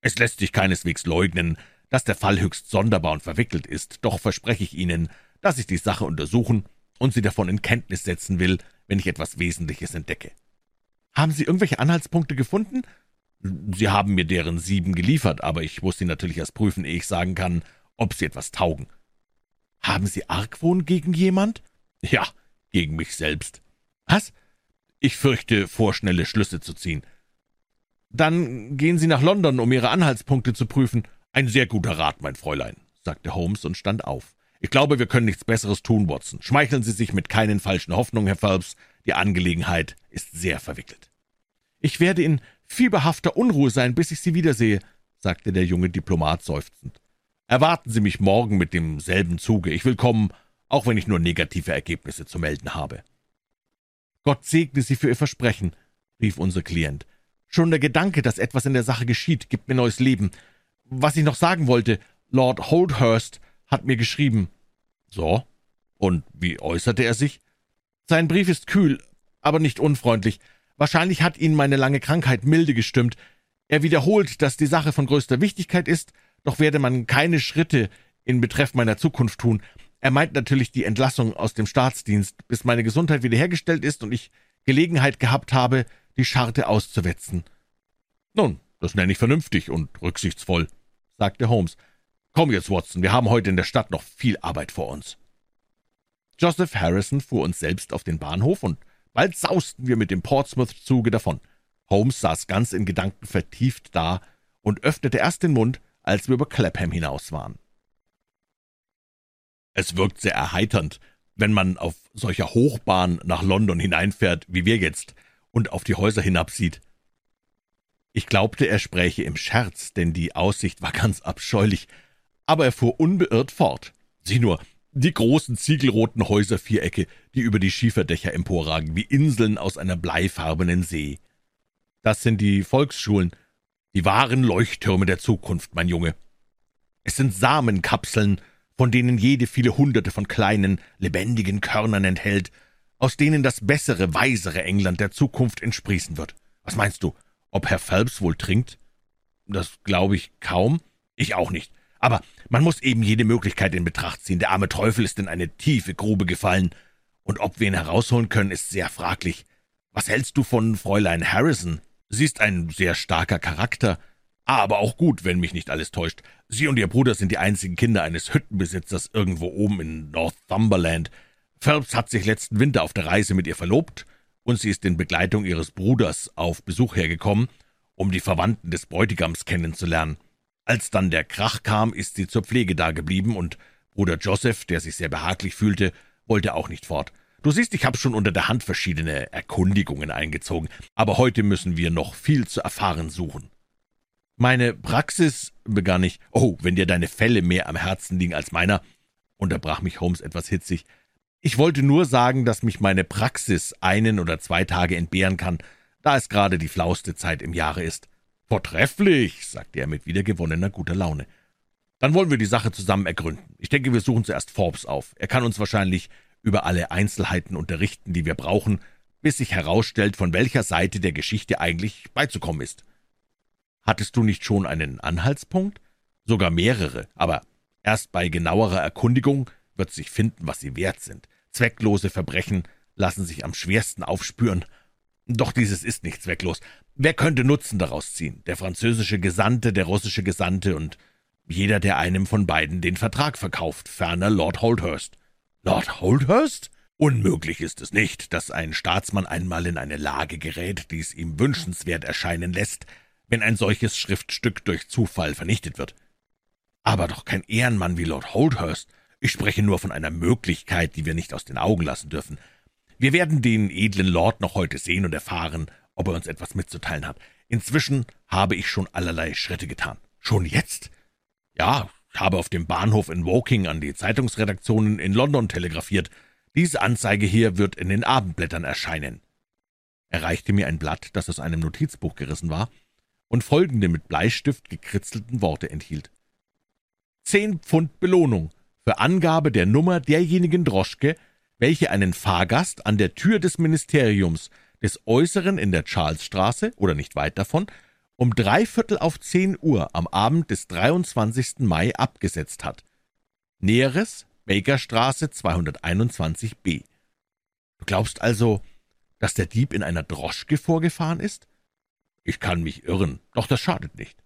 Es lässt sich keineswegs leugnen, dass der Fall höchst sonderbar und verwickelt ist, doch verspreche ich Ihnen, dass ich die Sache untersuchen und Sie davon in Kenntnis setzen will, wenn ich etwas Wesentliches entdecke. Haben Sie irgendwelche Anhaltspunkte gefunden? Sie haben mir deren sieben geliefert, aber ich muss sie natürlich erst prüfen, ehe ich sagen kann, ob sie etwas taugen. Haben Sie Argwohn gegen jemand? Ja, gegen mich selbst. Was? Ich fürchte, vorschnelle Schlüsse zu ziehen. Dann gehen Sie nach London, um Ihre Anhaltspunkte zu prüfen. Ein sehr guter Rat, mein Fräulein, sagte Holmes und stand auf. Ich glaube, wir können nichts Besseres tun, Watson. Schmeicheln Sie sich mit keinen falschen Hoffnungen, Herr Phelps. Die Angelegenheit ist sehr verwickelt. Ich werde in fieberhafter Unruhe sein, bis ich Sie wiedersehe, sagte der junge Diplomat seufzend. Erwarten Sie mich morgen mit demselben Zuge. Ich will kommen, auch wenn ich nur negative Ergebnisse zu melden habe. Gott segne Sie für Ihr Versprechen, rief unser Klient. Schon der Gedanke, dass etwas in der Sache geschieht, gibt mir neues Leben. Was ich noch sagen wollte, Lord Holdhurst hat mir geschrieben. So? Und wie äußerte er sich? Sein Brief ist kühl, aber nicht unfreundlich. Wahrscheinlich hat ihn meine lange Krankheit milde gestimmt. Er wiederholt, dass die Sache von größter Wichtigkeit ist, doch werde man keine Schritte in Betreff meiner Zukunft tun. Er meint natürlich die Entlassung aus dem Staatsdienst, bis meine Gesundheit wiederhergestellt ist und ich Gelegenheit gehabt habe, die Scharte auszuwetzen. Nun, das nenne ich vernünftig und rücksichtsvoll, sagte Holmes. Komm jetzt, Watson, wir haben heute in der Stadt noch viel Arbeit vor uns. Joseph Harrison fuhr uns selbst auf den Bahnhof, und bald sausten wir mit dem Portsmouth-Zuge davon. Holmes saß ganz in Gedanken vertieft da und öffnete erst den Mund, als wir über Clapham hinaus waren. Es wirkt sehr erheiternd, wenn man auf solcher Hochbahn nach London hineinfährt, wie wir jetzt, und auf die Häuser hinabsieht. Ich glaubte, er spräche im Scherz, denn die Aussicht war ganz abscheulich, aber er fuhr unbeirrt fort. Sieh nur, die großen ziegelroten Häuservierecke, die über die Schieferdächer emporragen, wie Inseln aus einer bleifarbenen See. Das sind die Volksschulen, die wahren Leuchttürme der Zukunft, mein Junge. Es sind Samenkapseln, von denen jede viele Hunderte von kleinen, lebendigen Körnern enthält, aus denen das bessere, weisere England der Zukunft entsprießen wird. Was meinst du, ob Herr Phelps wohl trinkt? Das glaube ich kaum. Ich auch nicht. Aber man muss eben jede Möglichkeit in Betracht ziehen. Der arme Teufel ist in eine tiefe Grube gefallen. Und ob wir ihn herausholen können, ist sehr fraglich. Was hältst du von Fräulein Harrison? Sie ist ein sehr starker Charakter, aber auch gut, wenn mich nicht alles täuscht. Sie und ihr Bruder sind die einzigen Kinder eines Hüttenbesitzers irgendwo oben in Northumberland. Phelps hat sich letzten Winter auf der Reise mit ihr verlobt, und sie ist in Begleitung ihres Bruders auf Besuch hergekommen, um die Verwandten des Bräutigams kennenzulernen. Als dann der Krach kam, ist sie zur Pflege dageblieben, und Bruder Joseph, der sich sehr behaglich fühlte, wollte auch nicht fort. Du siehst, ich habe schon unter der Hand verschiedene Erkundigungen eingezogen, aber heute müssen wir noch viel zu erfahren suchen. Meine Praxis, begann ich, oh, wenn dir deine Fälle mehr am Herzen liegen als meiner, unterbrach mich Holmes etwas hitzig. Ich wollte nur sagen, dass mich meine Praxis einen oder zwei Tage entbehren kann, da es gerade die flauste Zeit im Jahre ist. Vortrefflich, sagte er mit wiedergewonnener guter Laune. Dann wollen wir die Sache zusammen ergründen. Ich denke, wir suchen zuerst Forbes auf. Er kann uns wahrscheinlich über alle Einzelheiten unterrichten, die wir brauchen, bis sich herausstellt, von welcher Seite der Geschichte eigentlich beizukommen ist. Hattest du nicht schon einen Anhaltspunkt? Sogar mehrere, aber erst bei genauerer Erkundigung wird sich finden, was sie wert sind. Zwecklose Verbrechen lassen sich am schwersten aufspüren. Doch dieses ist nicht zwecklos. Wer könnte Nutzen daraus ziehen? Der französische Gesandte, der russische Gesandte und jeder, der einem von beiden den Vertrag verkauft, ferner Lord Holdhurst. Lord Holdhurst? Unmöglich ist es nicht, dass ein Staatsmann einmal in eine Lage gerät, die es ihm wünschenswert erscheinen lässt, wenn ein solches Schriftstück durch Zufall vernichtet wird. Aber doch kein Ehrenmann wie Lord Holdhurst. Ich spreche nur von einer Möglichkeit, die wir nicht aus den Augen lassen dürfen. Wir werden den edlen Lord noch heute sehen und erfahren, ob er uns etwas mitzuteilen hat. Inzwischen habe ich schon allerlei Schritte getan. Schon jetzt? Ja, habe auf dem Bahnhof in Woking an die Zeitungsredaktionen in London telegrafiert. Diese Anzeige hier wird in den Abendblättern erscheinen. Er reichte mir ein Blatt, das aus einem Notizbuch gerissen war und folgende mit Bleistift gekritzelten Worte enthielt. Zehn Pfund Belohnung für Angabe der Nummer derjenigen Droschke, welche einen Fahrgast an der Tür des Ministeriums des Äußeren in der Charlesstraße oder nicht weit davon um dreiviertel auf zehn Uhr am Abend des 23. Mai abgesetzt hat. Näheres Bakerstraße 221b. Du glaubst also, dass der Dieb in einer Droschke vorgefahren ist? Ich kann mich irren, doch das schadet nicht.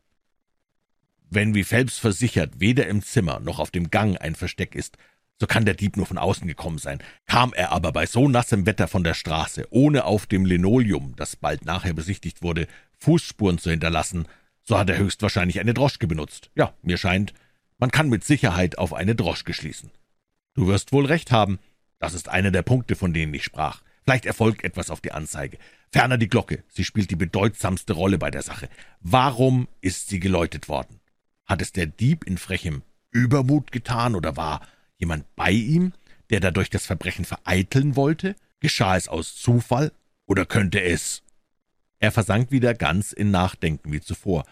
Wenn, wie Phelps versichert, weder im Zimmer noch auf dem Gang ein Versteck ist, so kann der Dieb nur von außen gekommen sein. Kam er aber bei so nassem Wetter von der Straße, ohne auf dem Linoleum, das bald nachher besichtigt wurde, Fußspuren zu hinterlassen, so hat er höchstwahrscheinlich eine Droschke benutzt. Ja, mir scheint, man kann mit Sicherheit auf eine Droschke schließen. Du wirst wohl recht haben. Das ist einer der Punkte, von denen ich sprach. Vielleicht erfolgt etwas auf die Anzeige. Ferner die Glocke. Sie spielt die bedeutsamste Rolle bei der Sache. Warum ist sie geläutet worden? Hat es der Dieb in frechem Übermut getan oder war jemand bei ihm, der dadurch das Verbrechen vereiteln wollte? Geschah es aus Zufall oder könnte es er versank wieder ganz in Nachdenken wie zuvor.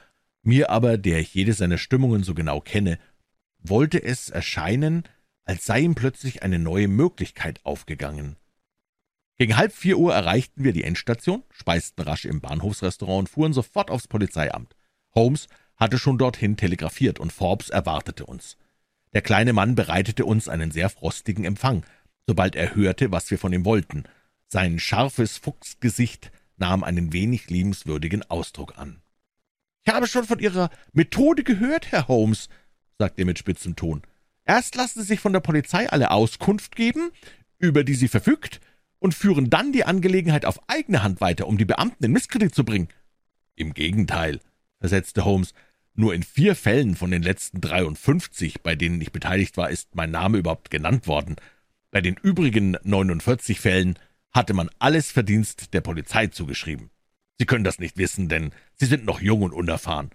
Mir aber, der ich jede seiner Stimmungen so genau kenne, wollte es erscheinen, als sei ihm plötzlich eine neue Möglichkeit aufgegangen. Gegen halb vier Uhr erreichten wir die Endstation, speisten rasch im Bahnhofsrestaurant und fuhren sofort aufs Polizeiamt. Holmes hatte schon dorthin telegrafiert und Forbes erwartete uns. Der kleine Mann bereitete uns einen sehr frostigen Empfang, sobald er hörte, was wir von ihm wollten. Sein scharfes Fuchsgesicht nahm einen wenig liebenswürdigen Ausdruck an. »Ich habe schon von Ihrer Methode gehört, Herr Holmes«, sagte er mit spitzem Ton. »Erst lassen Sie sich von der Polizei alle Auskunft geben, über die sie verfügt, und führen dann die Angelegenheit auf eigene Hand weiter, um die Beamten in Misskredit zu bringen.« »Im Gegenteil«, versetzte Holmes, »nur in vier Fällen von den letzten dreiundfünfzig, bei denen ich beteiligt war, ist mein Name überhaupt genannt worden. Bei den übrigen neunundvierzig Fällen hatte man alles Verdienst der Polizei zugeschrieben. Sie können das nicht wissen, denn Sie sind noch jung und unerfahren.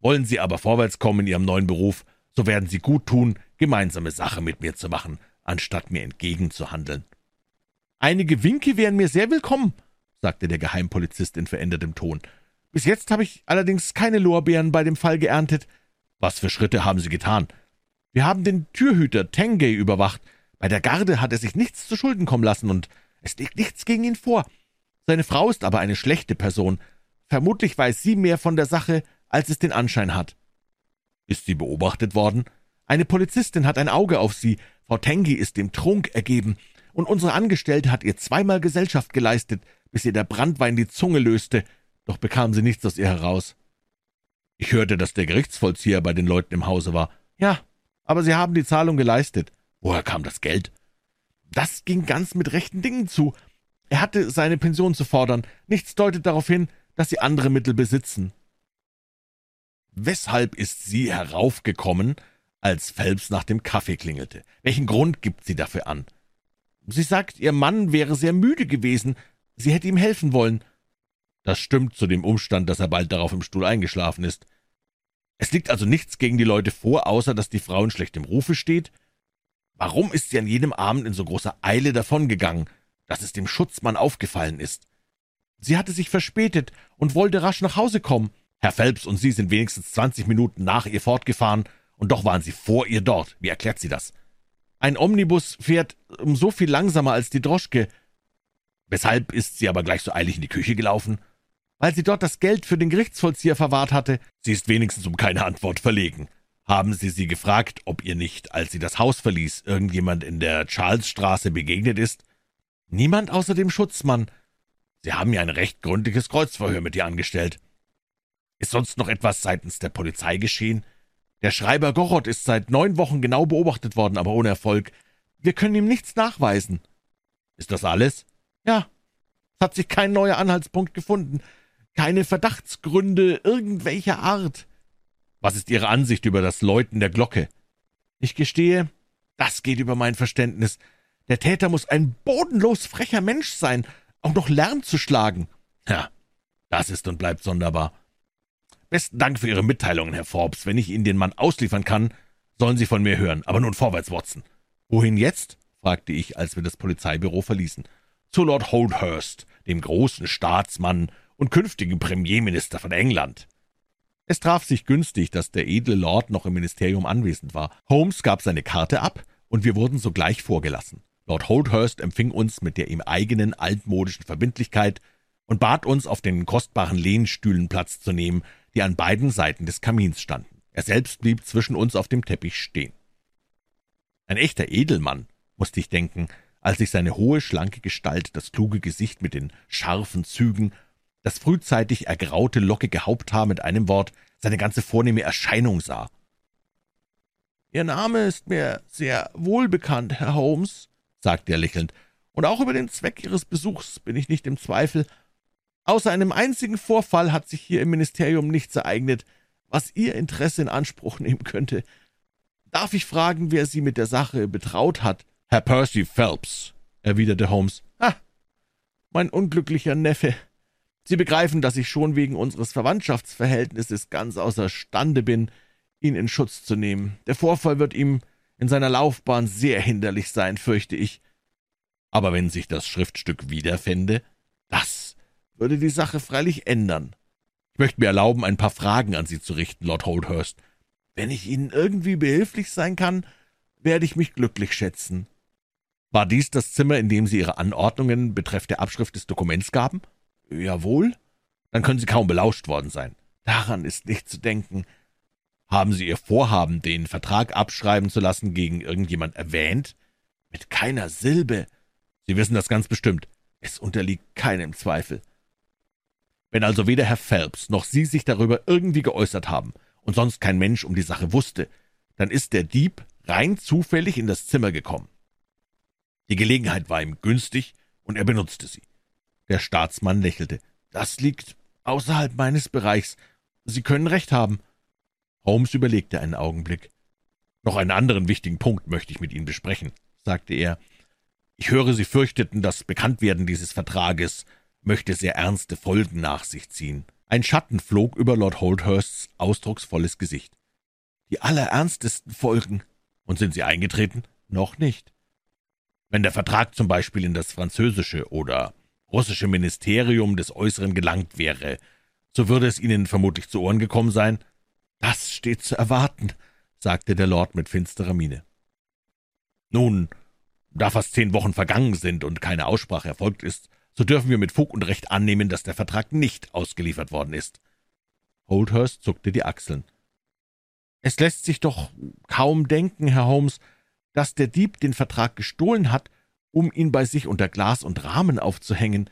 Wollen Sie aber vorwärts kommen in Ihrem neuen Beruf, so werden Sie gut tun, gemeinsame Sache mit mir zu machen, anstatt mir entgegenzuhandeln. Einige Winke wären mir sehr willkommen, sagte der Geheimpolizist in verändertem Ton. Bis jetzt habe ich allerdings keine Lorbeeren bei dem Fall geerntet. Was für Schritte haben Sie getan? Wir haben den Türhüter Tengay überwacht. Bei der Garde hat er sich nichts zu Schulden kommen lassen, und es liegt nichts gegen ihn vor. Seine Frau ist aber eine schlechte Person. Vermutlich weiß sie mehr von der Sache, als es den Anschein hat. Ist sie beobachtet worden? Eine Polizistin hat ein Auge auf sie. Frau Tengi ist dem Trunk ergeben, und unsere Angestellte hat ihr zweimal Gesellschaft geleistet, bis ihr der Brandwein die Zunge löste, doch bekam sie nichts aus ihr heraus. Ich hörte, dass der Gerichtsvollzieher bei den Leuten im Hause war. Ja, aber sie haben die Zahlung geleistet. Woher kam das Geld? Das ging ganz mit rechten Dingen zu. Er hatte seine Pension zu fordern. Nichts deutet darauf hin, dass sie andere Mittel besitzen. Weshalb ist sie heraufgekommen, als Phelps nach dem Kaffee klingelte? Welchen Grund gibt sie dafür an? Sie sagt, ihr Mann wäre sehr müde gewesen, sie hätte ihm helfen wollen. Das stimmt zu dem Umstand, dass er bald darauf im Stuhl eingeschlafen ist. Es liegt also nichts gegen die Leute vor, außer dass die Frau in schlechtem Rufe steht? Warum ist sie an jedem Abend in so großer Eile davongegangen, dass es dem Schutzmann aufgefallen ist? Sie hatte sich verspätet und wollte rasch nach Hause kommen. Herr Phelps und Sie sind wenigstens zwanzig Minuten nach ihr fortgefahren, und doch waren Sie vor ihr dort. Wie erklärt sie das? Ein Omnibus fährt um so viel langsamer als die Droschke. Weshalb ist sie aber gleich so eilig in die Küche gelaufen? Weil sie dort das Geld für den Gerichtsvollzieher verwahrt hatte. Sie ist wenigstens um keine Antwort verlegen. Haben Sie sie gefragt, ob ihr nicht, als sie das Haus verließ, irgendjemand in der Charlesstraße begegnet ist? Niemand außer dem Schutzmann. Sie haben ja ein recht gründliches Kreuzverhör mit ihr angestellt. Ist sonst noch etwas seitens der Polizei geschehen? Der Schreiber Gorot ist seit neun Wochen genau beobachtet worden, aber ohne Erfolg. Wir können ihm nichts nachweisen. Ist das alles? Ja. Es hat sich kein neuer Anhaltspunkt gefunden. Keine Verdachtsgründe irgendwelcher Art. Was ist Ihre Ansicht über das Läuten der Glocke? Ich gestehe, das geht über mein Verständnis. Der Täter muss ein bodenlos frecher Mensch sein, auch noch Lärm zu schlagen. Ja, das ist und bleibt sonderbar. Besten Dank für Ihre Mitteilungen, Herr Forbes. Wenn ich Ihnen den Mann ausliefern kann, sollen Sie von mir hören. Aber nun vorwärts, Watson. Wohin jetzt? fragte ich, als wir das Polizeibüro verließen. Zu Lord Holdhurst, dem großen Staatsmann und künftigen Premierminister von England. Es traf sich günstig, dass der edle Lord noch im Ministerium anwesend war. Holmes gab seine Karte ab, und wir wurden sogleich vorgelassen. Lord Holdhurst empfing uns mit der ihm eigenen altmodischen Verbindlichkeit und bat uns, auf den kostbaren Lehnstühlen Platz zu nehmen, die an beiden Seiten des Kamins standen. Er selbst blieb zwischen uns auf dem Teppich stehen. Ein echter Edelmann, musste ich denken, als ich seine hohe, schlanke Gestalt, das kluge Gesicht mit den scharfen Zügen, das frühzeitig ergraute, lockige Haupthaar mit einem Wort, seine ganze vornehme Erscheinung sah. »Ihr Name ist mir sehr wohlbekannt, Herr Holmes«, sagte er lächelnd, »und auch über den Zweck Ihres Besuchs bin ich nicht im Zweifel. Außer einem einzigen Vorfall hat sich hier im Ministerium nichts ereignet, was Ihr Interesse in Anspruch nehmen könnte. Darf ich fragen, wer Sie mit der Sache betraut hat? Herr Percy Phelps, erwiderte Holmes. Ah, mein unglücklicher Neffe. Sie begreifen, dass ich schon wegen unseres Verwandtschaftsverhältnisses ganz außerstande bin, ihn in Schutz zu nehmen. Der Vorfall wird ihm in seiner Laufbahn sehr hinderlich sein, fürchte ich. Aber wenn sich das Schriftstück wiederfände, das würde die Sache freilich ändern. Ich möchte mir erlauben, ein paar Fragen an Sie zu richten, Lord Holdhurst. Wenn ich Ihnen irgendwie behilflich sein kann, werde ich mich glücklich schätzen. War dies das Zimmer, in dem Sie Ihre Anordnungen betreff der Abschrift des Dokuments gaben? Jawohl. Dann können Sie kaum belauscht worden sein. Daran ist nicht zu denken. Haben Sie Ihr Vorhaben, den Vertrag abschreiben zu lassen, gegen irgendjemand erwähnt? Mit keiner Silbe. Sie wissen das ganz bestimmt. Es unterliegt keinem Zweifel. Wenn also weder Herr Phelps noch Sie sich darüber irgendwie geäußert haben und sonst kein Mensch um die Sache wusste, dann ist der Dieb rein zufällig in das Zimmer gekommen. Die Gelegenheit war ihm günstig, und er benutzte sie. Der Staatsmann lächelte. Das liegt außerhalb meines Bereichs. Sie können recht haben. Holmes überlegte einen Augenblick. Noch einen anderen wichtigen Punkt möchte ich mit Ihnen besprechen, sagte er. Ich höre, Sie fürchteten das Bekanntwerden dieses Vertrages möchte sehr ernste Folgen nach sich ziehen. Ein Schatten flog über Lord Holdhursts ausdrucksvolles Gesicht. Die allerernstesten Folgen. Und sind sie eingetreten? Noch nicht. Wenn der Vertrag zum Beispiel in das französische oder russische Ministerium des Äußeren gelangt wäre, so würde es Ihnen vermutlich zu Ohren gekommen sein. Das steht zu erwarten, sagte der Lord mit finsterer Miene. Nun, da fast zehn Wochen vergangen sind und keine Aussprache erfolgt ist, so dürfen wir mit Fug und Recht annehmen, dass der Vertrag nicht ausgeliefert worden ist. Holdhurst zuckte die Achseln. Es lässt sich doch kaum denken, Herr Holmes, dass der Dieb den Vertrag gestohlen hat, um ihn bei sich unter Glas und Rahmen aufzuhängen.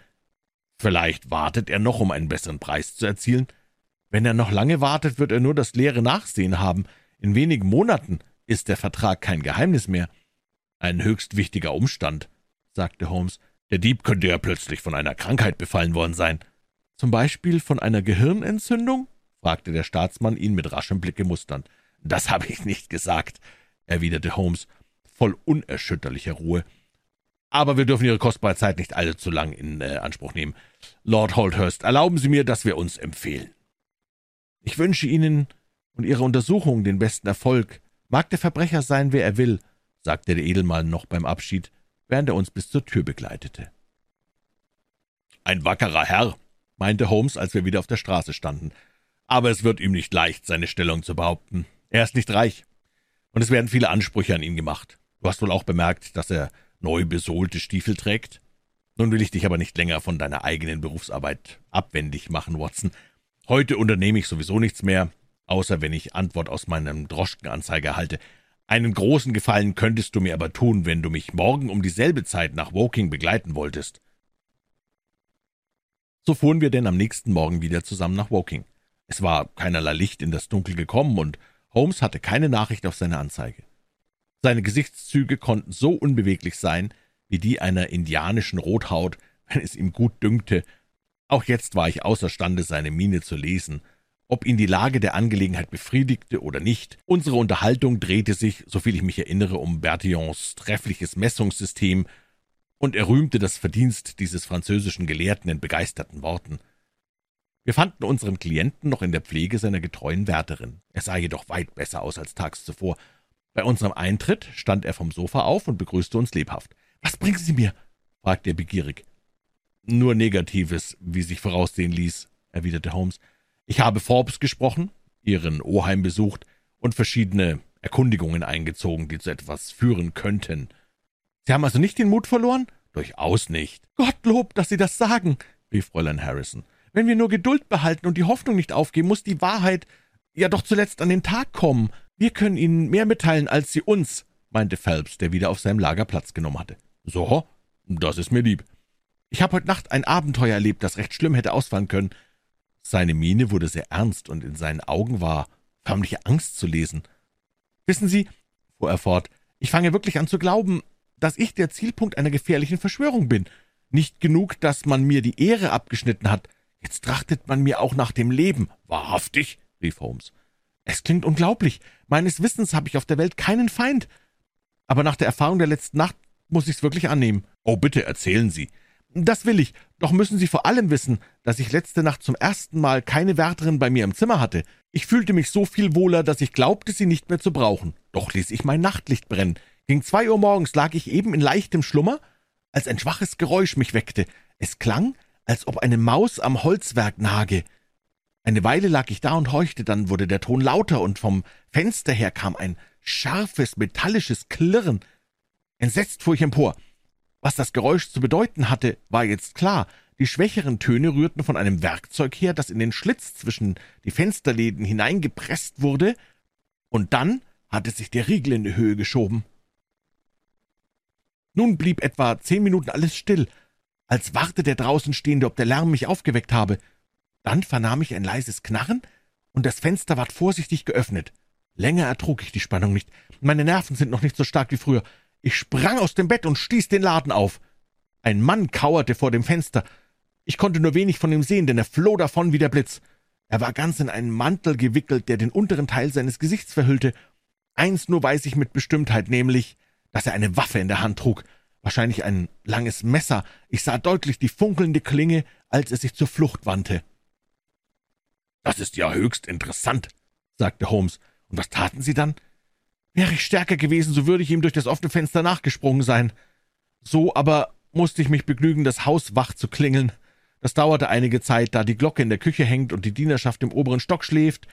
Vielleicht wartet er noch, um einen besseren Preis zu erzielen. Wenn er noch lange wartet, wird er nur das leere Nachsehen haben. In wenigen Monaten ist der Vertrag kein Geheimnis mehr. Ein höchst wichtiger Umstand, sagte Holmes. Der Dieb könnte ja plötzlich von einer Krankheit befallen worden sein. Zum Beispiel von einer Gehirnentzündung? fragte der Staatsmann ihn mit raschem Blicke musternd. Das habe ich nicht gesagt, erwiderte Holmes, voll unerschütterlicher Ruhe. Aber wir dürfen Ihre kostbare Zeit nicht allzu lang in äh, Anspruch nehmen. Lord Holdhurst, erlauben Sie mir, dass wir uns empfehlen. Ich wünsche Ihnen und Ihrer Untersuchung den besten Erfolg. Mag der Verbrecher sein, wer er will, sagte der Edelmann noch beim Abschied, während er uns bis zur Tür begleitete. Ein wackerer Herr, meinte Holmes, als wir wieder auf der Straße standen, aber es wird ihm nicht leicht, seine Stellung zu behaupten. Er ist nicht reich, und es werden viele Ansprüche an ihn gemacht. Du hast wohl auch bemerkt, dass er neu besohlte Stiefel trägt? Nun will ich dich aber nicht länger von deiner eigenen Berufsarbeit abwendig machen, Watson. Heute unternehme ich sowieso nichts mehr, außer wenn ich Antwort aus meinem Droschkenanzeiger erhalte. Einen großen Gefallen könntest du mir aber tun, wenn du mich morgen um dieselbe Zeit nach Woking begleiten wolltest. So fuhren wir denn am nächsten Morgen wieder zusammen nach Woking. Es war keinerlei Licht in das Dunkel gekommen, und Holmes hatte keine Nachricht auf seine Anzeige. Seine Gesichtszüge konnten so unbeweglich sein, wie die einer indianischen Rothaut, wenn es ihm gut dünkte. Auch jetzt war ich außerstande, seine Miene zu lesen, ob ihn die Lage der Angelegenheit befriedigte oder nicht. Unsere Unterhaltung drehte sich, soviel ich mich erinnere, um Bertillons treffliches Messungssystem, und er rühmte das Verdienst dieses französischen Gelehrten in begeisterten Worten. Wir fanden unseren Klienten noch in der Pflege seiner getreuen Wärterin. Er sah jedoch weit besser aus als tags zuvor. Bei unserem Eintritt stand er vom Sofa auf und begrüßte uns lebhaft. »Was bringen Sie mir?« fragte er begierig. »Nur Negatives, wie sich voraussehen ließ«, erwiderte Holmes. »Ich habe Forbes gesprochen, Ihren Oheim besucht und verschiedene Erkundigungen eingezogen, die zu etwas führen könnten.« »Sie haben also nicht den Mut verloren?« »Durchaus nicht.« »Gottlob, dass Sie das sagen«, rief Fräulein Harrison. »Wenn wir nur Geduld behalten und die Hoffnung nicht aufgeben, muss die Wahrheit ja doch zuletzt an den Tag kommen. Wir können Ihnen mehr mitteilen als Sie uns«, meinte Phelps, der wieder auf seinem Lager Platz genommen hatte. »So, das ist mir lieb. Ich habe heute Nacht ein Abenteuer erlebt, das recht schlimm hätte ausfallen können.« Seine Miene wurde sehr ernst, und in seinen Augen war förmliche Angst zu lesen. »Wissen Sie«, fuhr er fort, »ich fange wirklich an zu glauben, dass ich der Zielpunkt einer gefährlichen Verschwörung bin. Nicht genug, dass man mir die Ehre abgeschnitten hat, jetzt trachtet man mir auch nach dem Leben.« »Wahrhaftig?« rief Holmes. »Es klingt unglaublich. Meines Wissens habe ich auf der Welt keinen Feind. Aber nach der Erfahrung der letzten Nacht muss ich's wirklich annehmen.« »Oh, bitte erzählen Sie.« »Das will ich. Doch müssen Sie vor allem wissen, dass ich letzte Nacht zum ersten Mal keine Wärterin bei mir im Zimmer hatte. Ich fühlte mich so viel wohler, dass ich glaubte, sie nicht mehr zu brauchen. Doch ließ ich mein Nachtlicht brennen. Gegen zwei Uhr morgens lag ich eben in leichtem Schlummer, als ein schwaches Geräusch mich weckte. Es klang, als ob eine Maus am Holzwerk nage. Eine Weile lag ich da und horchte, dann wurde der Ton lauter, und vom Fenster her kam ein scharfes, metallisches Klirren. Entsetzt fuhr ich empor. Was das Geräusch zu bedeuten hatte, war jetzt klar. Die schwächeren Töne rührten von einem Werkzeug her, das in den Schlitz zwischen die Fensterläden hineingepresst wurde, und dann hatte sich der Riegel in die Höhe geschoben. Nun blieb etwa zehn Minuten alles still, als warte der draußen Stehende, ob der Lärm mich aufgeweckt habe. Dann vernahm ich ein leises Knarren, und das Fenster ward vorsichtig geöffnet. Länger ertrug ich die Spannung nicht. Meine Nerven sind noch nicht so stark wie früher. Ich sprang aus dem Bett und stieß den Laden auf. Ein Mann kauerte vor dem Fenster. Ich konnte nur wenig von ihm sehen, denn er floh davon wie der Blitz. Er war ganz in einen Mantel gewickelt, der den unteren Teil seines Gesichts verhüllte. Eins nur weiß ich mit Bestimmtheit, nämlich, dass er eine Waffe in der Hand trug. Wahrscheinlich ein langes Messer. Ich sah deutlich die funkelnde Klinge, als er sich zur Flucht wandte. Das ist ja höchst interessant, sagte Holmes. Und was taten Sie dann? Wäre ich stärker gewesen, so würde ich ihm durch das offene Fenster nachgesprungen sein. So aber musste ich mich begnügen, das Haus wach zu klingeln. Das dauerte einige Zeit, da die Glocke in der Küche hängt und die Dienerschaft im oberen Stock schläft.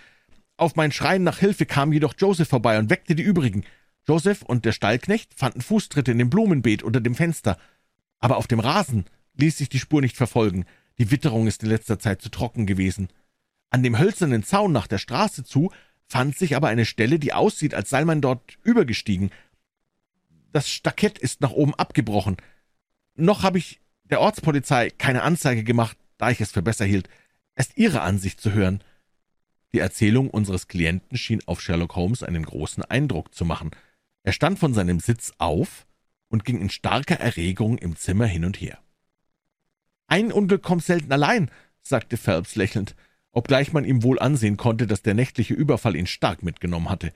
Auf mein Schreien nach Hilfe kam jedoch Joseph vorbei und weckte die übrigen. Joseph und der Stallknecht fanden Fußtritte in dem Blumenbeet unter dem Fenster. Aber auf dem Rasen ließ sich die Spur nicht verfolgen. Die Witterung ist in letzter Zeit zu trocken gewesen. An dem hölzernen Zaun nach der Straße zu fand sich aber eine Stelle, die aussieht, als sei man dort übergestiegen. Das Stackett ist nach oben abgebrochen. Noch habe ich der Ortspolizei keine Anzeige gemacht, da ich es für besser hielt, erst Ihre Ansicht zu hören. Die Erzählung unseres Klienten schien auf Sherlock Holmes einen großen Eindruck zu machen. Er stand von seinem Sitz auf und ging in starker Erregung im Zimmer hin und her. Ein Unglück kommt selten allein, sagte Phelps lächelnd obgleich man ihm wohl ansehen konnte, dass der nächtliche Überfall ihn stark mitgenommen hatte.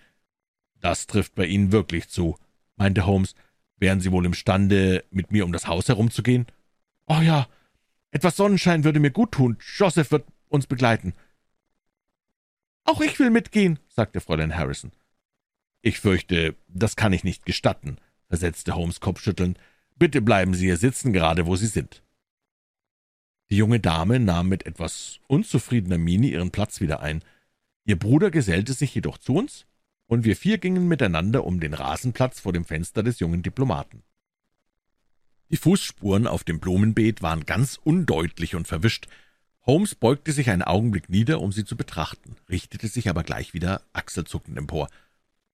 »Das trifft bei Ihnen wirklich zu«, meinte Holmes. »Wären Sie wohl imstande, mit mir um das Haus herumzugehen?« »Oh ja, etwas Sonnenschein würde mir gut tun. Joseph wird uns begleiten.« »Auch ich will mitgehen«, sagte Fräulein Harrison. »Ich fürchte, das kann ich nicht gestatten«, versetzte Holmes kopfschüttelnd. »Bitte bleiben Sie hier sitzen, gerade wo Sie sind.« Die junge Dame nahm mit etwas unzufriedener Miene ihren Platz wieder ein. Ihr Bruder gesellte sich jedoch zu uns, und wir vier gingen miteinander um den Rasenplatz vor dem Fenster des jungen Diplomaten. Die Fußspuren auf dem Blumenbeet waren ganz undeutlich und verwischt. Holmes beugte sich einen Augenblick nieder, um sie zu betrachten, richtete sich aber gleich wieder achselzuckend empor.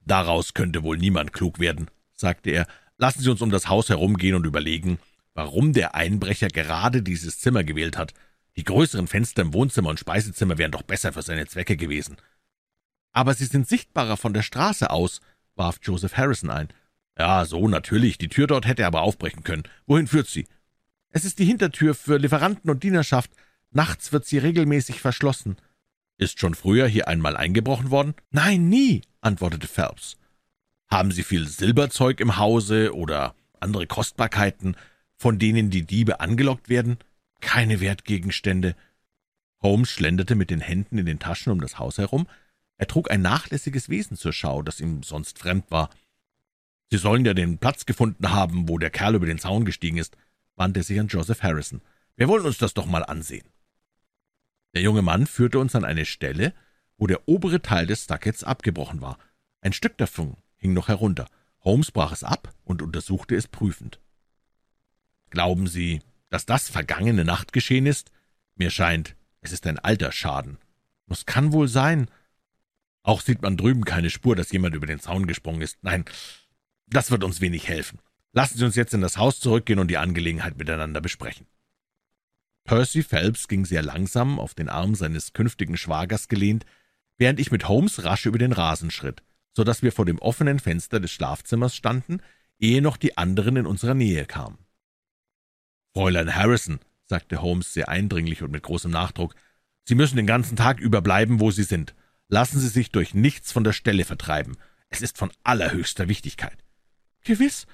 »Daraus könnte wohl niemand klug werden«, sagte er. »Lassen Sie uns um das Haus herumgehen und überlegen, warum der Einbrecher gerade dieses Zimmer gewählt hat. Die größeren Fenster im Wohnzimmer und Speisezimmer wären doch besser für seine Zwecke gewesen. Aber sie sind sichtbarer von der Straße aus, warf Joseph Harrison ein. Ja, so natürlich. Die Tür dort hätte er aber aufbrechen können. Wohin führt sie? Es ist die Hintertür für Lieferanten und Dienerschaft. Nachts wird sie regelmäßig verschlossen. Ist schon früher hier einmal eingebrochen worden? Nein, nie, antwortete Phelps. Haben Sie viel Silberzeug im Hause oder andere Kostbarkeiten? Von denen die Diebe angelockt werden? Keine Wertgegenstände. Holmes schlenderte mit den Händen in den Taschen um das Haus herum. Er trug ein nachlässiges Wesen zur Schau, das ihm sonst fremd war. Sie sollen ja den Platz gefunden haben, wo der Kerl über den Zaun gestiegen ist, wandte er sich an Joseph Harrison. Wir wollen uns das doch mal ansehen. Der junge Mann führte uns an eine Stelle, wo der obere Teil des Stuckets abgebrochen war. Ein Stück davon hing noch herunter. Holmes brach es ab und untersuchte es prüfend. Glauben Sie, dass das vergangene Nacht geschehen ist? Mir scheint, es ist ein alter Schaden. Das kann wohl sein. Auch sieht man drüben keine Spur, dass jemand über den Zaun gesprungen ist. Nein, das wird uns wenig helfen. Lassen Sie uns jetzt in das Haus zurückgehen und die Angelegenheit miteinander besprechen. Percy Phelps ging sehr langsam, auf den Arm seines künftigen Schwagers gelehnt, während ich mit Holmes rasch über den Rasen schritt, so dass wir vor dem offenen Fenster des Schlafzimmers standen, ehe noch die anderen in unserer Nähe kamen. Fräulein Harrison, sagte Holmes sehr eindringlich und mit großem Nachdruck, Sie müssen den ganzen Tag über bleiben, wo Sie sind. Lassen Sie sich durch nichts von der Stelle vertreiben. Es ist von allerhöchster Wichtigkeit. Gewiss,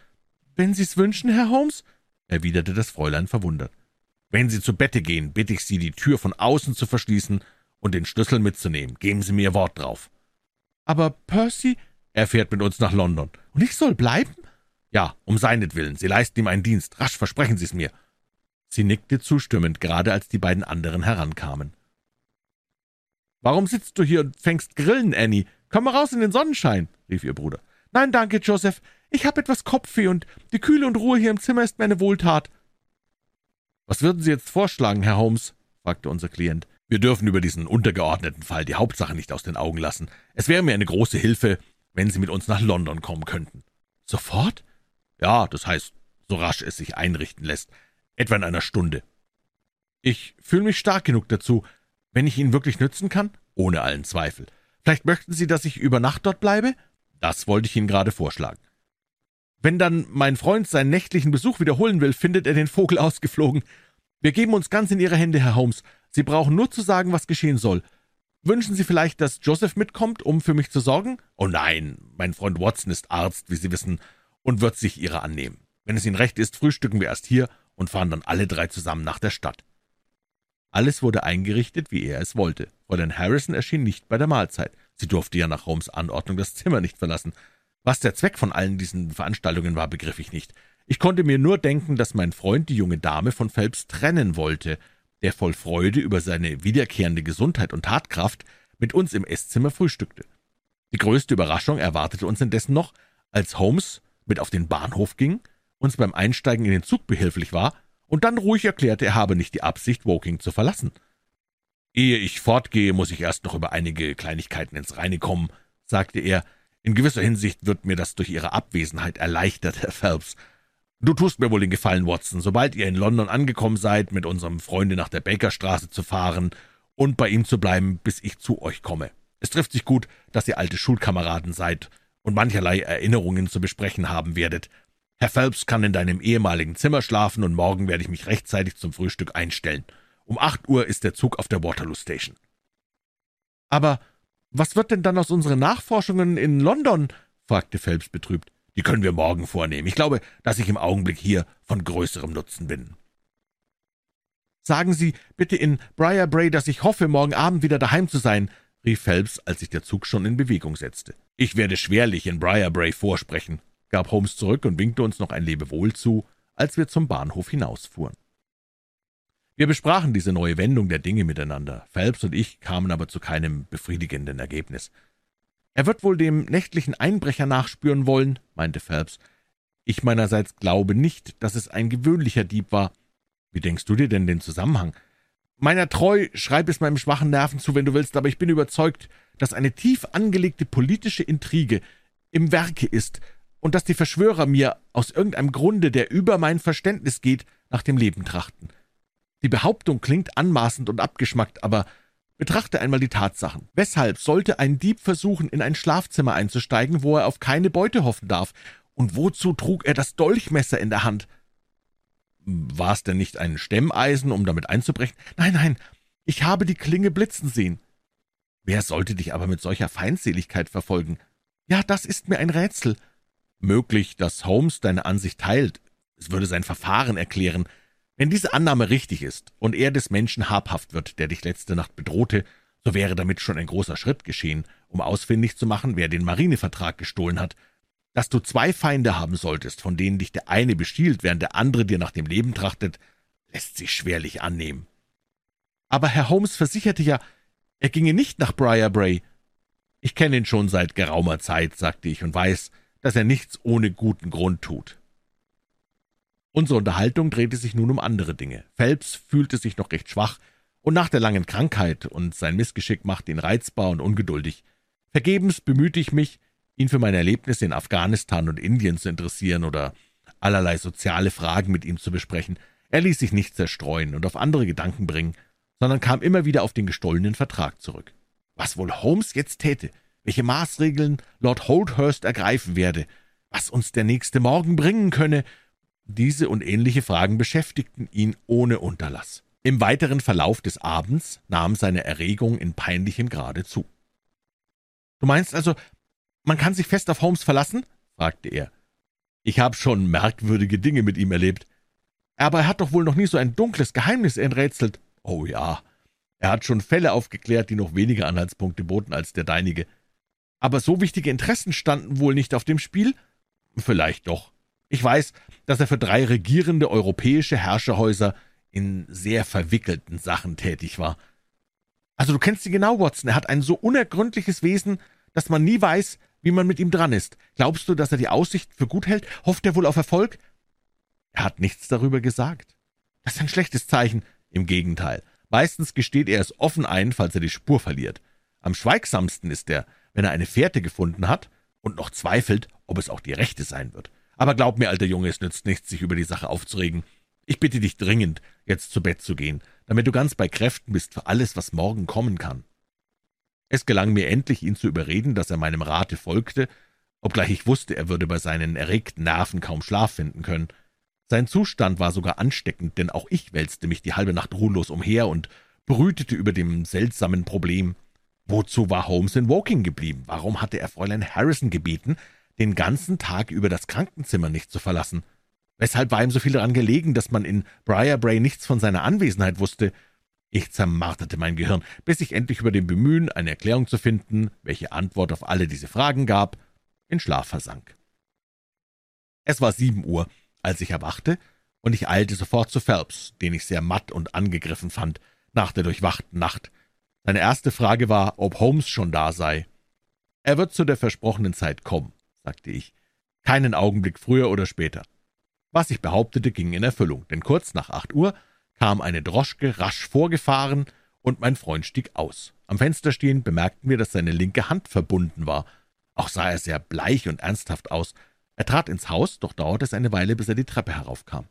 wenn Sie's wünschen, Herr Holmes, erwiderte das Fräulein verwundert. Wenn Sie zu Bette gehen, bitte ich Sie, die Tür von außen zu verschließen und den Schlüssel mitzunehmen. Geben Sie mir Wort drauf. Aber Percy, er fährt mit uns nach London. Und ich soll bleiben? Ja, um seinetwillen. Sie leisten ihm einen Dienst. Rasch versprechen Sie es mir. Sie nickte zustimmend, gerade als die beiden anderen herankamen. »Warum sitzt du hier und fängst Grillen, Annie? Komm mal raus in den Sonnenschein«, rief ihr Bruder. »Nein, danke, Joseph. Ich habe etwas Kopfweh und die Kühle und Ruhe hier im Zimmer ist mir eine Wohltat.« »Was würden Sie jetzt vorschlagen, Herr Holmes?« fragte unser Klient. »Wir dürfen über diesen untergeordneten Fall die Hauptsache nicht aus den Augen lassen. Es wäre mir eine große Hilfe, wenn Sie mit uns nach London kommen könnten.« »Sofort?« »Ja, das heißt, so rasch es sich einrichten lässt etwa in einer Stunde. Ich fühle mich stark genug dazu, wenn ich Ihnen wirklich nützen kann? Ohne allen Zweifel. Vielleicht möchten Sie, dass ich über Nacht dort bleibe? Das wollte ich Ihnen gerade vorschlagen. Wenn dann mein Freund seinen nächtlichen Besuch wiederholen will, findet er den Vogel [laughs] ausgeflogen. Wir geben uns ganz in Ihre Hände, Herr Holmes. Sie brauchen nur zu sagen, was geschehen soll. Wünschen Sie vielleicht, dass Joseph mitkommt, um für mich zu sorgen? Oh nein, mein Freund Watson ist Arzt, wie Sie wissen, und wird sich Ihrer annehmen. Wenn es Ihnen recht ist, frühstücken wir erst hier und fahren dann alle drei zusammen nach der Stadt.« Alles wurde eingerichtet, wie er es wollte. Fräulein Harrison erschien nicht bei der Mahlzeit. Sie durfte ja nach Holmes' Anordnung das Zimmer nicht verlassen. Was der Zweck von allen diesen Veranstaltungen war, begriff ich nicht. Ich konnte mir nur denken, dass mein Freund die junge Dame von Phelps trennen wollte, der voll Freude über seine wiederkehrende Gesundheit und Tatkraft mit uns im Esszimmer frühstückte. Die größte Überraschung erwartete uns indessen noch, als Holmes mit auf den Bahnhof ging, uns beim Einsteigen in den Zug behilflich war und dann ruhig erklärte, er habe nicht die Absicht, Woking zu verlassen. Ehe ich fortgehe, muss ich erst noch über einige Kleinigkeiten ins Reine kommen, sagte er. In gewisser Hinsicht wird mir das durch Ihre Abwesenheit erleichtert, Herr Phelps. Du tust mir wohl den Gefallen, Watson, sobald ihr in London angekommen seid, mit unserem Freunde nach der Bakerstraße zu fahren und bei ihm zu bleiben, bis ich zu euch komme. Es trifft sich gut, dass ihr alte Schulkameraden seid und mancherlei Erinnerungen zu besprechen haben werdet. Herr Phelps kann in deinem ehemaligen Zimmer schlafen, und morgen werde ich mich rechtzeitig zum Frühstück einstellen. Um acht Uhr ist der Zug auf der Waterloo Station. Aber was wird denn dann aus unseren Nachforschungen in London? fragte Phelps betrübt. Die können wir morgen vornehmen. Ich glaube, dass ich im Augenblick hier von größerem Nutzen bin. Sagen Sie bitte in Briarbray, dass ich hoffe, morgen Abend wieder daheim zu sein, rief Phelps, als sich der Zug schon in Bewegung setzte. Ich werde schwerlich in Briarbray vorsprechen, gab Holmes zurück und winkte uns noch ein Lebewohl zu, als wir zum Bahnhof hinausfuhren. Wir besprachen diese neue Wendung der Dinge miteinander. Phelps und ich kamen aber zu keinem befriedigenden Ergebnis. Er wird wohl dem nächtlichen Einbrecher nachspüren wollen, meinte Phelps. Ich meinerseits glaube nicht, dass es ein gewöhnlicher Dieb war. Wie denkst du dir denn den Zusammenhang? Meiner treu, schreib es meinem schwachen Nerven zu, wenn du willst, aber ich bin überzeugt, dass eine tief angelegte politische Intrige im Werke ist und dass die Verschwörer mir aus irgendeinem Grunde, der über mein Verständnis geht, nach dem Leben trachten. Die Behauptung klingt anmaßend und abgeschmackt, aber Betrachte einmal die Tatsachen. Weshalb sollte ein Dieb versuchen, in ein Schlafzimmer einzusteigen, wo er auf keine Beute hoffen darf? Und wozu trug er das Dolchmesser in der Hand? War es denn nicht ein Stemmeisen, um damit einzubrechen? Nein, nein, ich habe die Klinge blitzen sehen. Wer sollte dich aber mit solcher Feindseligkeit verfolgen? Ja, das ist mir ein Rätsel. Möglich, dass Holmes deine Ansicht teilt. Es würde sein Verfahren erklären. Wenn diese Annahme richtig ist und er des Menschen habhaft wird, der dich letzte Nacht bedrohte, so wäre damit schon ein großer Schritt geschehen, um ausfindig zu machen, wer den Marinevertrag gestohlen hat. Dass du zwei Feinde haben solltest, von denen dich der eine bestiehlt, während der andere dir nach dem Leben trachtet, lässt sich schwerlich annehmen. Aber Herr Holmes versicherte ja, er ginge nicht nach Briarbray. Ich kenne ihn schon seit geraumer Zeit, sagte ich, und weiß, dass er nichts ohne guten Grund tut. Unsere Unterhaltung drehte sich nun um andere Dinge. Phelps fühlte sich noch recht schwach, und nach der langen Krankheit und sein Missgeschick machte ihn reizbar und ungeduldig. Vergebens bemühte ich mich, ihn für meine Erlebnisse in Afghanistan und Indien zu interessieren oder allerlei soziale Fragen mit ihm zu besprechen. Er ließ sich nicht zerstreuen und auf andere Gedanken bringen, sondern kam immer wieder auf den gestohlenen Vertrag zurück. Was wohl Holmes jetzt täte, welche Maßregeln Lord Holdhurst ergreifen werde, was uns der nächste Morgen bringen könne, diese und ähnliche Fragen beschäftigten ihn ohne Unterlass. Im weiteren Verlauf des Abends nahm seine Erregung in peinlichem Grade zu. »Du meinst also, man kann sich fest auf Holmes verlassen?« fragte er. »Ich habe schon merkwürdige Dinge mit ihm erlebt.« »Aber er hat doch wohl noch nie so ein dunkles Geheimnis enträtselt.« »Oh ja, er hat schon Fälle aufgeklärt, die noch weniger Anhaltspunkte boten als der deinige.« »Aber so wichtige Interessen standen wohl nicht auf dem Spiel?« »Vielleicht doch. Ich weiß, dass er für drei regierende europäische Herrscherhäuser in sehr verwickelten Sachen tätig war. Also du kennst ihn genau, Watson. Er hat ein so unergründliches Wesen, dass man nie weiß, wie man mit ihm dran ist. Glaubst du, dass er die Aussicht für gut hält? Hofft er wohl auf Erfolg? Er hat nichts darüber gesagt. Das ist ein schlechtes Zeichen. Im Gegenteil. Meistens gesteht er es offen ein, falls er die Spur verliert. Am schweigsamsten ist er, wenn er eine Fährte gefunden hat und noch zweifelt, ob es auch die rechte sein wird. Aber glaub mir, alter Junge, es nützt nichts, sich über die Sache aufzuregen. Ich bitte dich dringend, jetzt zu Bett zu gehen, damit du ganz bei Kräften bist für alles, was morgen kommen kann. Es gelang mir endlich, ihn zu überreden, dass er meinem Rate folgte, obgleich ich wusste, er würde bei seinen erregten Nerven kaum Schlaf finden können. Sein Zustand war sogar ansteckend, denn auch ich wälzte mich die halbe Nacht ruhelos umher und brütete über dem seltsamen Problem. Wozu war Holmes in Woking geblieben? Warum hatte er Fräulein Harrison gebeten, den ganzen Tag über das Krankenzimmer nicht zu verlassen. Weshalb war ihm so viel daran gelegen, dass man in Briarbray nichts von seiner Anwesenheit wusste? Ich zermarterte mein Gehirn, bis ich endlich über dem Bemühen, eine Erklärung zu finden, welche Antwort auf alle diese Fragen gab, in Schlaf versank. Es war sieben Uhr, als ich erwachte, und ich eilte sofort zu Phelps, den ich sehr matt und angegriffen fand, nach der durchwachten Nacht. Seine erste Frage war, ob Holmes schon da sei. Er wird zu der versprochenen Zeit kommen, sagte ich, keinen Augenblick früher oder später. Was ich behauptete, ging in Erfüllung, denn kurz nach acht Uhr kam eine Droschke rasch vorgefahren, und mein Freund stieg aus. Am Fenster stehend bemerkten wir, dass seine linke Hand verbunden war. Auch sah er sehr bleich und ernsthaft aus. Er trat ins Haus, doch dauerte es eine Weile, bis er die Treppe heraufkam.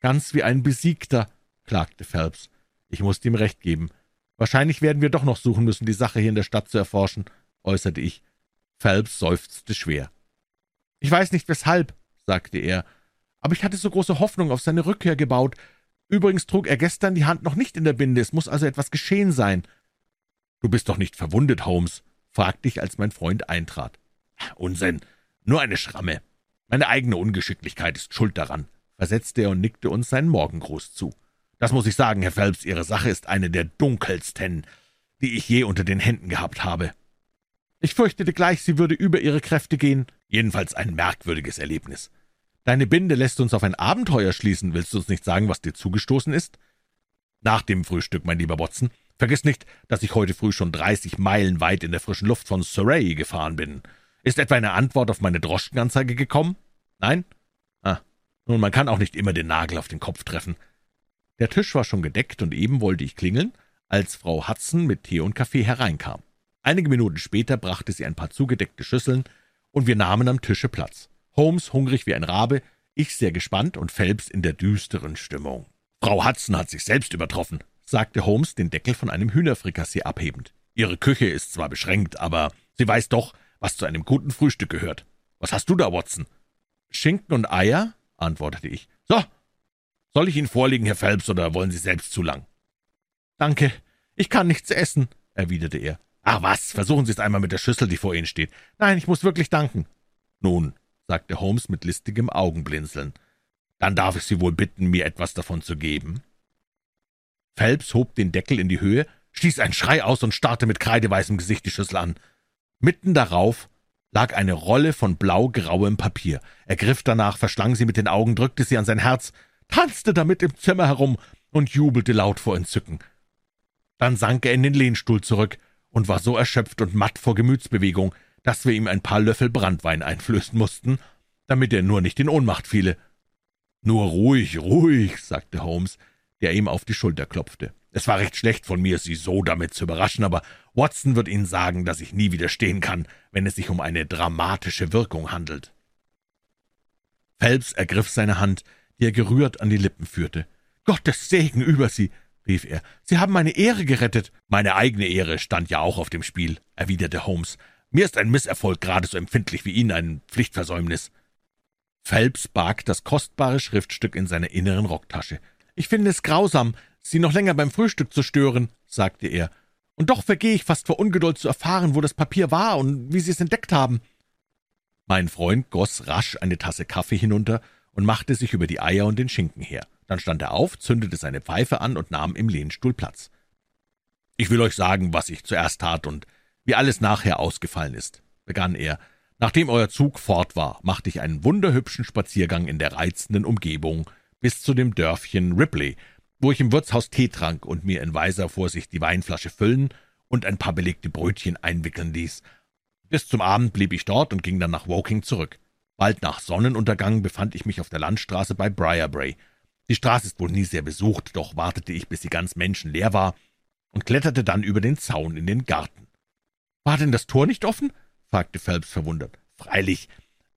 »Ganz wie ein Besiegter«, klagte Phelps. Ich musste ihm recht geben. »Wahrscheinlich werden wir doch noch suchen müssen, die Sache hier in der Stadt zu erforschen«, äußerte ich. Phelps seufzte schwer. »Ich weiß nicht, weshalb«, sagte er, »aber ich hatte so große Hoffnung auf seine Rückkehr gebaut. Übrigens trug er gestern die Hand noch nicht in der Binde, es muss also etwas geschehen sein.« »Du bist doch nicht verwundet, Holmes?« fragte ich, als mein Freund eintrat. »Unsinn, nur eine Schramme. Meine eigene Ungeschicklichkeit ist schuld daran«, versetzte er und nickte uns seinen Morgengruß zu. »Das muss ich sagen, Herr Phelps, Ihre Sache ist eine der dunkelsten, die ich je unter den Händen gehabt habe.« »Ich fürchtete gleich, sie würde über ihre Kräfte gehen. Jedenfalls ein merkwürdiges Erlebnis. Deine Binde lässt uns auf ein Abenteuer schließen. Willst du uns nicht sagen, was dir zugestoßen ist? Nach dem Frühstück, mein lieber Watson. Vergiss nicht, dass ich heute früh schon dreißig Meilen weit in der frischen Luft von Surrey gefahren bin. Ist etwa eine Antwort auf meine Droschkenanzeige gekommen? Nein? Ah, nun, man kann auch nicht immer den Nagel auf den Kopf treffen. Der Tisch war schon gedeckt, und eben wollte ich klingeln, als Frau Hudson mit Tee und Kaffee hereinkam. Einige Minuten später brachte sie ein paar zugedeckte Schüsseln, und wir nahmen am Tische Platz. Holmes hungrig wie ein Rabe, ich sehr gespannt und Phelps in der düsteren Stimmung. »Frau Hudson hat sich selbst übertroffen«, sagte Holmes, den Deckel von einem Hühnerfrikassee abhebend. »Ihre Küche ist zwar beschränkt, aber sie weiß doch, was zu einem guten Frühstück gehört. Was hast du da, Watson?« »Schinken und Eier«, antwortete ich. »So, soll ich Ihnen vorlegen, Herr Phelps, oder wollen Sie selbst zu lang?« »Danke, ich kann nichts essen«, erwiderte er. »Ach was, versuchen Sie es einmal mit der Schüssel, die vor Ihnen steht. Nein, ich muss wirklich danken.« »Nun, sagte Holmes mit listigem Augenblinzeln. »Dann darf ich Sie wohl bitten, mir etwas davon zu geben?« Phelps hob den Deckel in die Höhe, stieß einen Schrei aus und starrte mit kreideweißem Gesicht die Schüssel an. Mitten darauf lag eine Rolle von blau-grauem Papier. Er griff danach, verschlang sie mit den Augen, drückte sie an sein Herz, tanzte damit im Zimmer herum und jubelte laut vor Entzücken. Dann sank er in den Lehnstuhl zurück und war so erschöpft und matt vor Gemütsbewegung, dass wir ihm ein paar Löffel Brandwein einflößen mussten, damit er nur nicht in Ohnmacht fiele. »Nur ruhig, ruhig«, sagte Holmes, der ihm auf die Schulter klopfte. »Es war recht schlecht von mir, Sie so damit zu überraschen, aber Watson wird Ihnen sagen, dass ich nie widerstehen kann, wenn es sich um eine dramatische Wirkung handelt.« Phelps ergriff seine Hand, die er gerührt an die Lippen führte. »Gottes Segen über Sie!« rief er. »Sie haben meine Ehre gerettet!« »Meine eigene Ehre stand ja auch auf dem Spiel«, erwiderte Holmes. Mir ist ein Misserfolg gerade so empfindlich wie Ihnen ein Pflichtversäumnis.« Phelps barg das kostbare Schriftstück in seiner inneren Rocktasche. »Ich finde es grausam, Sie noch länger beim Frühstück zu stören«, sagte er. »Und doch vergehe ich fast vor Ungeduld zu erfahren, wo das Papier war und wie Sie es entdeckt haben.« Mein Freund goss rasch eine Tasse Kaffee hinunter und machte sich über die Eier und den Schinken her. Dann stand er auf, zündete seine Pfeife an und nahm im Lehnstuhl Platz. »Ich will euch sagen, was ich zuerst tat und wie alles nachher ausgefallen ist, begann er. Nachdem euer Zug fort war, machte ich einen wunderhübschen Spaziergang in der reizenden Umgebung bis zu dem Dörfchen Ripley, wo ich im Wirtshaus Tee trank und mir in weiser Vorsicht die Weinflasche füllen und ein paar belegte Brötchen einwickeln ließ. Bis zum Abend blieb ich dort und ging dann nach Woking zurück. Bald nach Sonnenuntergang befand ich mich auf der Landstraße bei Briarbrae. Die Straße ist wohl nie sehr besucht, doch wartete ich, bis sie ganz menschenleer war, und kletterte dann über den Zaun in den Garten. »War denn das Tor nicht offen?« fragte Phelps verwundert. »Freilich,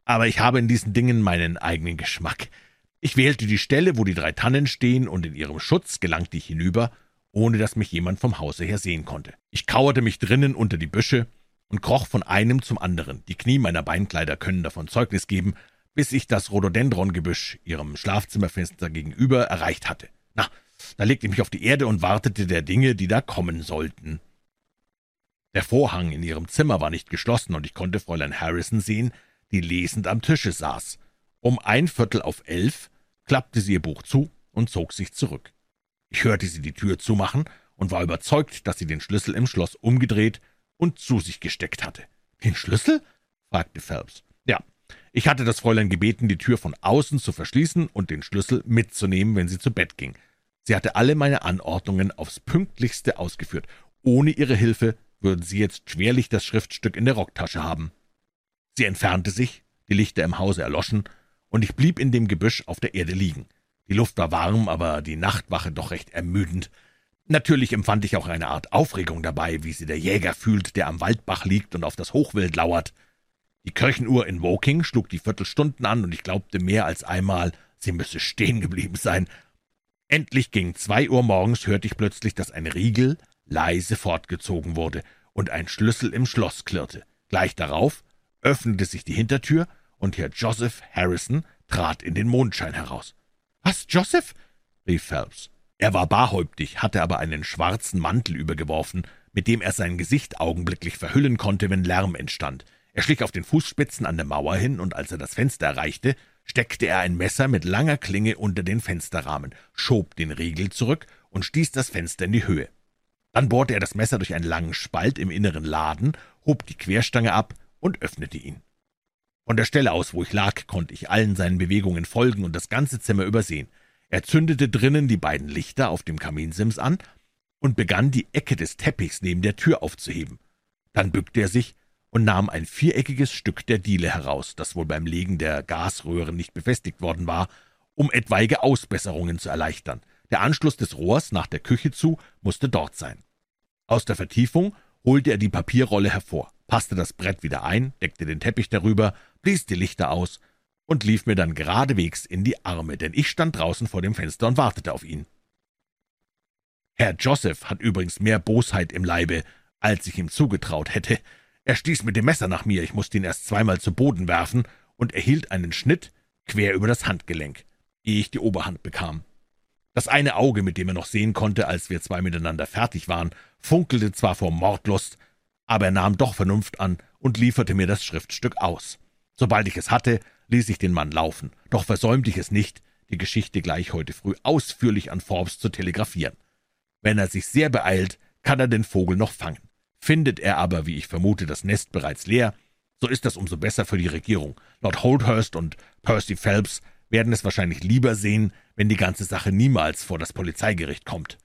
aber ich habe in diesen Dingen meinen eigenen Geschmack. Ich wählte die Stelle, wo die drei Tannen stehen, und in ihrem Schutz gelangte ich hinüber, ohne dass mich jemand vom Hause her sehen konnte. Ich kauerte mich drinnen unter die Büsche und kroch von einem zum anderen. Die Knie meiner Beinkleider können davon Zeugnis geben, bis ich das Rhododendrongebüsch, ihrem Schlafzimmerfenster gegenüber, erreicht hatte. Na, da legte ich mich auf die Erde und wartete der Dinge, die da kommen sollten. Der Vorhang in ihrem Zimmer war nicht geschlossen, und ich konnte Fräulein Harrison sehen, die lesend am Tische saß. Um ein Viertel auf elf klappte sie ihr Buch zu und zog sich zurück. Ich hörte sie die Tür zumachen und war überzeugt, dass sie den Schlüssel im Schloss umgedreht und zu sich gesteckt hatte. »Den Schlüssel?« fragte Phelps. »Ja, ich hatte das Fräulein gebeten, die Tür von außen zu verschließen und den Schlüssel mitzunehmen, wenn sie zu Bett ging. Sie hatte alle meine Anordnungen aufs pünktlichste ausgeführt. Ohne ihre Hilfe würden Sie jetzt schwerlich das Schriftstück in der Rocktasche haben.« Sie entfernte sich, die Lichter im Hause erloschen, und ich blieb in dem Gebüsch auf der Erde liegen. Die Luft war warm, aber die Nachtwache doch recht ermüdend. Natürlich empfand ich auch eine Art Aufregung dabei, wie sie der Jäger fühlt, der am Waldbach liegt und auf das Hochwild lauert. Die Kirchenuhr in Woking schlug die Viertelstunden an, und ich glaubte mehr als einmal, sie müsse stehen geblieben sein. Endlich gegen zwei Uhr morgens hörte ich plötzlich, dass ein Riegel leise fortgezogen wurde und ein Schlüssel im Schloss klirrte. Gleich darauf öffnete sich die Hintertür, und Herr Joseph Harrison trat in den Mondschein heraus. »Was, Joseph?« rief Phelps. Er war barhäuptig, hatte aber einen schwarzen Mantel übergeworfen, mit dem er sein Gesicht augenblicklich verhüllen konnte, wenn Lärm entstand. Er schlich auf den Fußspitzen an der Mauer hin, und als er das Fenster erreichte, steckte er ein Messer mit langer Klinge unter den Fensterrahmen, schob den Riegel zurück und stieß das Fenster in die Höhe. Dann bohrte er das Messer durch einen langen Spalt im inneren Laden, hob die Querstange ab und öffnete ihn. Von der Stelle aus, wo ich lag, konnte ich allen seinen Bewegungen folgen und das ganze Zimmer übersehen. Er zündete drinnen die beiden Lichter auf dem Kaminsims an und begann, die Ecke des Teppichs neben der Tür aufzuheben. Dann bückte er sich und nahm ein viereckiges Stück der Diele heraus, das wohl beim Legen der Gasröhren nicht befestigt worden war, um etwaige Ausbesserungen zu erleichtern. Der Anschluss des Rohrs nach der Küche zu musste dort sein. Aus der Vertiefung holte er die Papierrolle hervor, passte das Brett wieder ein, deckte den Teppich darüber, blies die Lichter aus und lief mir dann geradewegs in die Arme, denn ich stand draußen vor dem Fenster und wartete auf ihn. Herr Joseph hat übrigens mehr Bosheit im Leibe, als ich ihm zugetraut hätte. Er stieß mit dem Messer nach mir, ich musste ihn erst zweimal zu Boden werfen und erhielt einen Schnitt quer über das Handgelenk, ehe ich die Oberhand bekam. Das eine Auge, mit dem er noch sehen konnte, als wir zwei miteinander fertig waren, funkelte zwar vor Mordlust, aber er nahm doch Vernunft an und lieferte mir das Schriftstück aus. Sobald ich es hatte, ließ ich den Mann laufen, doch versäumte ich es nicht, die Geschichte gleich heute früh ausführlich an Forbes zu telegrafieren. Wenn er sich sehr beeilt, kann er den Vogel noch fangen. Findet er aber, wie ich vermute, das Nest bereits leer, so ist das umso besser für die Regierung. Lord Holdhurst und Percy Phelps werden es wahrscheinlich lieber sehen, wenn die ganze Sache niemals vor das Polizeigericht kommt.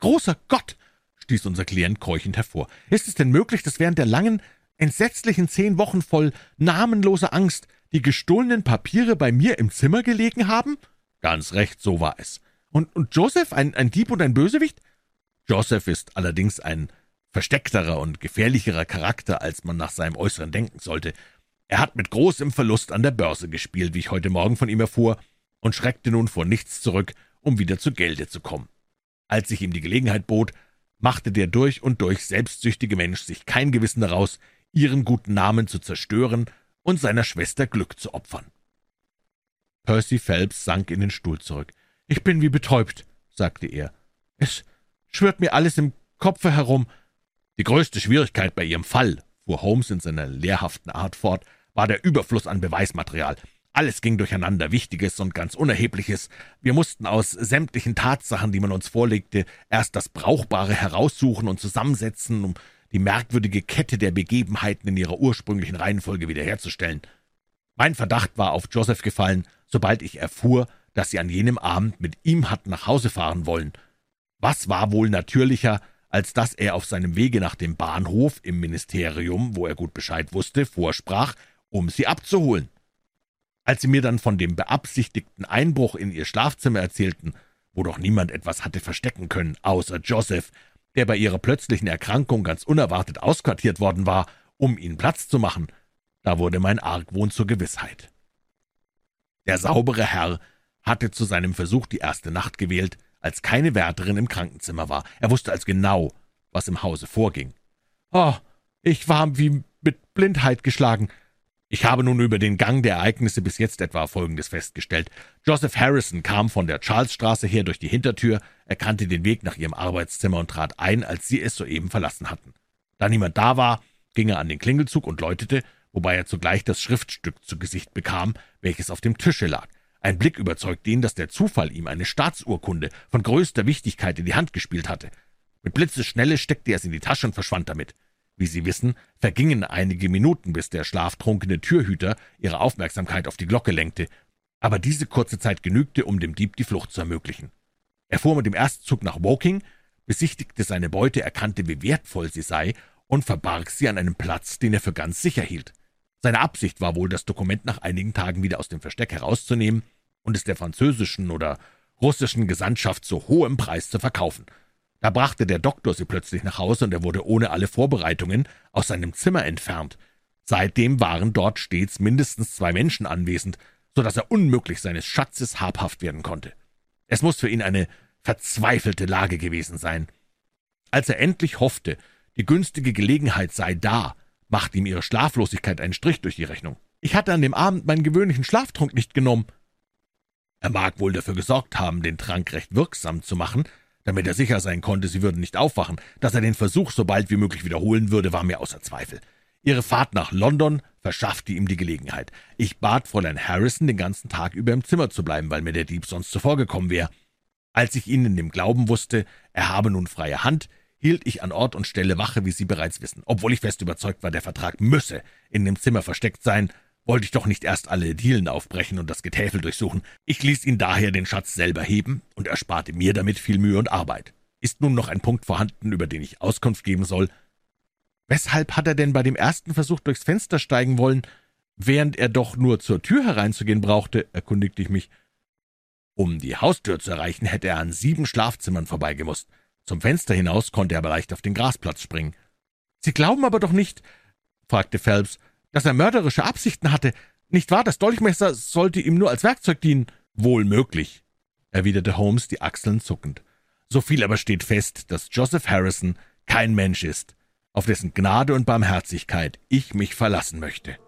»Großer Gott!« stieß unser Klient keuchend hervor. »Ist es denn möglich, dass während der langen, entsetzlichen zehn Wochen voll namenloser Angst die gestohlenen Papiere bei mir im Zimmer gelegen haben?« »Ganz recht, so war es.« »Und, und Joseph, ein, ein Dieb und ein Bösewicht?« »Joseph ist allerdings ein versteckterer und gefährlicherer Charakter, als man nach seinem Äußeren denken sollte. Er hat mit großem Verlust an der Börse gespielt, wie ich heute Morgen von ihm erfuhr, und schreckte nun vor nichts zurück, um wieder zu Gelde zu kommen. Als sich ihm die Gelegenheit bot, machte der durch und durch selbstsüchtige Mensch sich kein Gewissen daraus, ihren guten Namen zu zerstören und seiner Schwester Glück zu opfern. Percy Phelps sank in den Stuhl zurück. »Ich bin wie betäubt«, sagte er. »Es schwirrt mir alles im Kopfe herum.« »Die größte Schwierigkeit bei Ihrem Fall«, fuhr Holmes in seiner lehrhaften Art fort, »war der Überfluss an Beweismaterial. Alles ging durcheinander, Wichtiges und ganz Unerhebliches. Wir mussten aus sämtlichen Tatsachen, die man uns vorlegte, erst das Brauchbare heraussuchen und zusammensetzen, um die merkwürdige Kette der Begebenheiten in ihrer ursprünglichen Reihenfolge wiederherzustellen. Mein Verdacht war auf Joseph gefallen, sobald ich erfuhr, dass sie an jenem Abend mit ihm hatten nach Hause fahren wollen. Was war wohl natürlicher, als dass er auf seinem Wege nach dem Bahnhof im Ministerium, wo er gut Bescheid wusste, vorsprach, um sie abzuholen. Als sie mir dann von dem beabsichtigten Einbruch in ihr Schlafzimmer erzählten, wo doch niemand etwas hatte verstecken können, außer Joseph, der bei ihrer plötzlichen Erkrankung ganz unerwartet ausquartiert worden war, um ihnen Platz zu machen, da wurde mein Argwohn zur Gewissheit. Der saubere Herr hatte zu seinem Versuch die erste Nacht gewählt, als keine Wärterin im Krankenzimmer war. Er wusste als genau, was im Hause vorging. »Oh, ich war wie mit Blindheit geschlagen. Ich habe nun über den Gang der Ereignisse bis jetzt etwa Folgendes festgestellt. Joseph Harrison kam von der Charlesstraße her durch die Hintertür, erkannte den Weg nach ihrem Arbeitszimmer und trat ein, als sie es soeben verlassen hatten. Da niemand da war, ging er an den Klingelzug und läutete, wobei er zugleich das Schriftstück zu Gesicht bekam, welches auf dem Tische lag. Ein Blick überzeugte ihn, dass der Zufall ihm eine Staatsurkunde von größter Wichtigkeit in die Hand gespielt hatte. Mit Blitzesschnelle steckte er es in die Tasche und verschwand damit. Wie Sie wissen, vergingen einige Minuten, bis der schlaftrunkene Türhüter ihre Aufmerksamkeit auf die Glocke lenkte, aber diese kurze Zeit genügte, um dem Dieb die Flucht zu ermöglichen. Er fuhr mit dem Erstzug nach Woking, besichtigte seine Beute, erkannte, wie wertvoll sie sei und verbarg sie an einem Platz, den er für ganz sicher hielt. Seine Absicht war wohl, das Dokument nach einigen Tagen wieder aus dem Versteck herauszunehmen und es der französischen oder russischen Gesandtschaft zu hohem Preis zu verkaufen. Da brachte der Doktor sie plötzlich nach Hause und er wurde ohne alle Vorbereitungen aus seinem Zimmer entfernt. Seitdem waren dort stets mindestens zwei Menschen anwesend, so dass er unmöglich seines Schatzes habhaft werden konnte. Es muss für ihn eine verzweifelte Lage gewesen sein. Als er endlich hoffte, die günstige Gelegenheit sei da, machte ihm ihre Schlaflosigkeit einen Strich durch die Rechnung. Ich hatte an dem Abend meinen gewöhnlichen Schlaftrunk nicht genommen. Er mag wohl dafür gesorgt haben, den Trank recht wirksam zu machen, damit er sicher sein konnte, sie würden nicht aufwachen. Dass er den Versuch so bald wie möglich wiederholen würde, war mir außer Zweifel. Ihre Fahrt nach London verschaffte ihm die Gelegenheit. Ich bat Fräulein Harrison, den ganzen Tag über im Zimmer zu bleiben, weil mir der Dieb sonst zuvorgekommen wäre. Als ich ihn in dem Glauben wusste, er habe nun freie Hand, hielt ich an Ort und Stelle Wache, wie Sie bereits wissen. Obwohl ich fest überzeugt war, der Vertrag müsse in dem Zimmer versteckt sein, wollte ich doch nicht erst alle Dielen aufbrechen und das Getäfel durchsuchen. Ich ließ ihn daher den Schatz selber heben und ersparte mir damit viel Mühe und Arbeit. Ist nun noch ein Punkt vorhanden, über den ich Auskunft geben soll? Weshalb hat er denn bei dem ersten Versuch durchs Fenster steigen wollen, während er doch nur zur Tür hereinzugehen brauchte, erkundigte ich mich. Um die Haustür zu erreichen, hätte er an sieben Schlafzimmern vorbeigemusst. Zum Fenster hinaus konnte er aber leicht auf den Grasplatz springen. Sie glauben aber doch nicht, fragte Phelps, dass er mörderische Absichten hatte. Nicht wahr, das Dolchmesser sollte ihm nur als Werkzeug dienen? Wohl möglich, erwiderte Holmes die Achseln zuckend. So viel aber steht fest, dass Joseph Harrison kein Mensch ist, auf dessen Gnade und Barmherzigkeit ich mich verlassen möchte.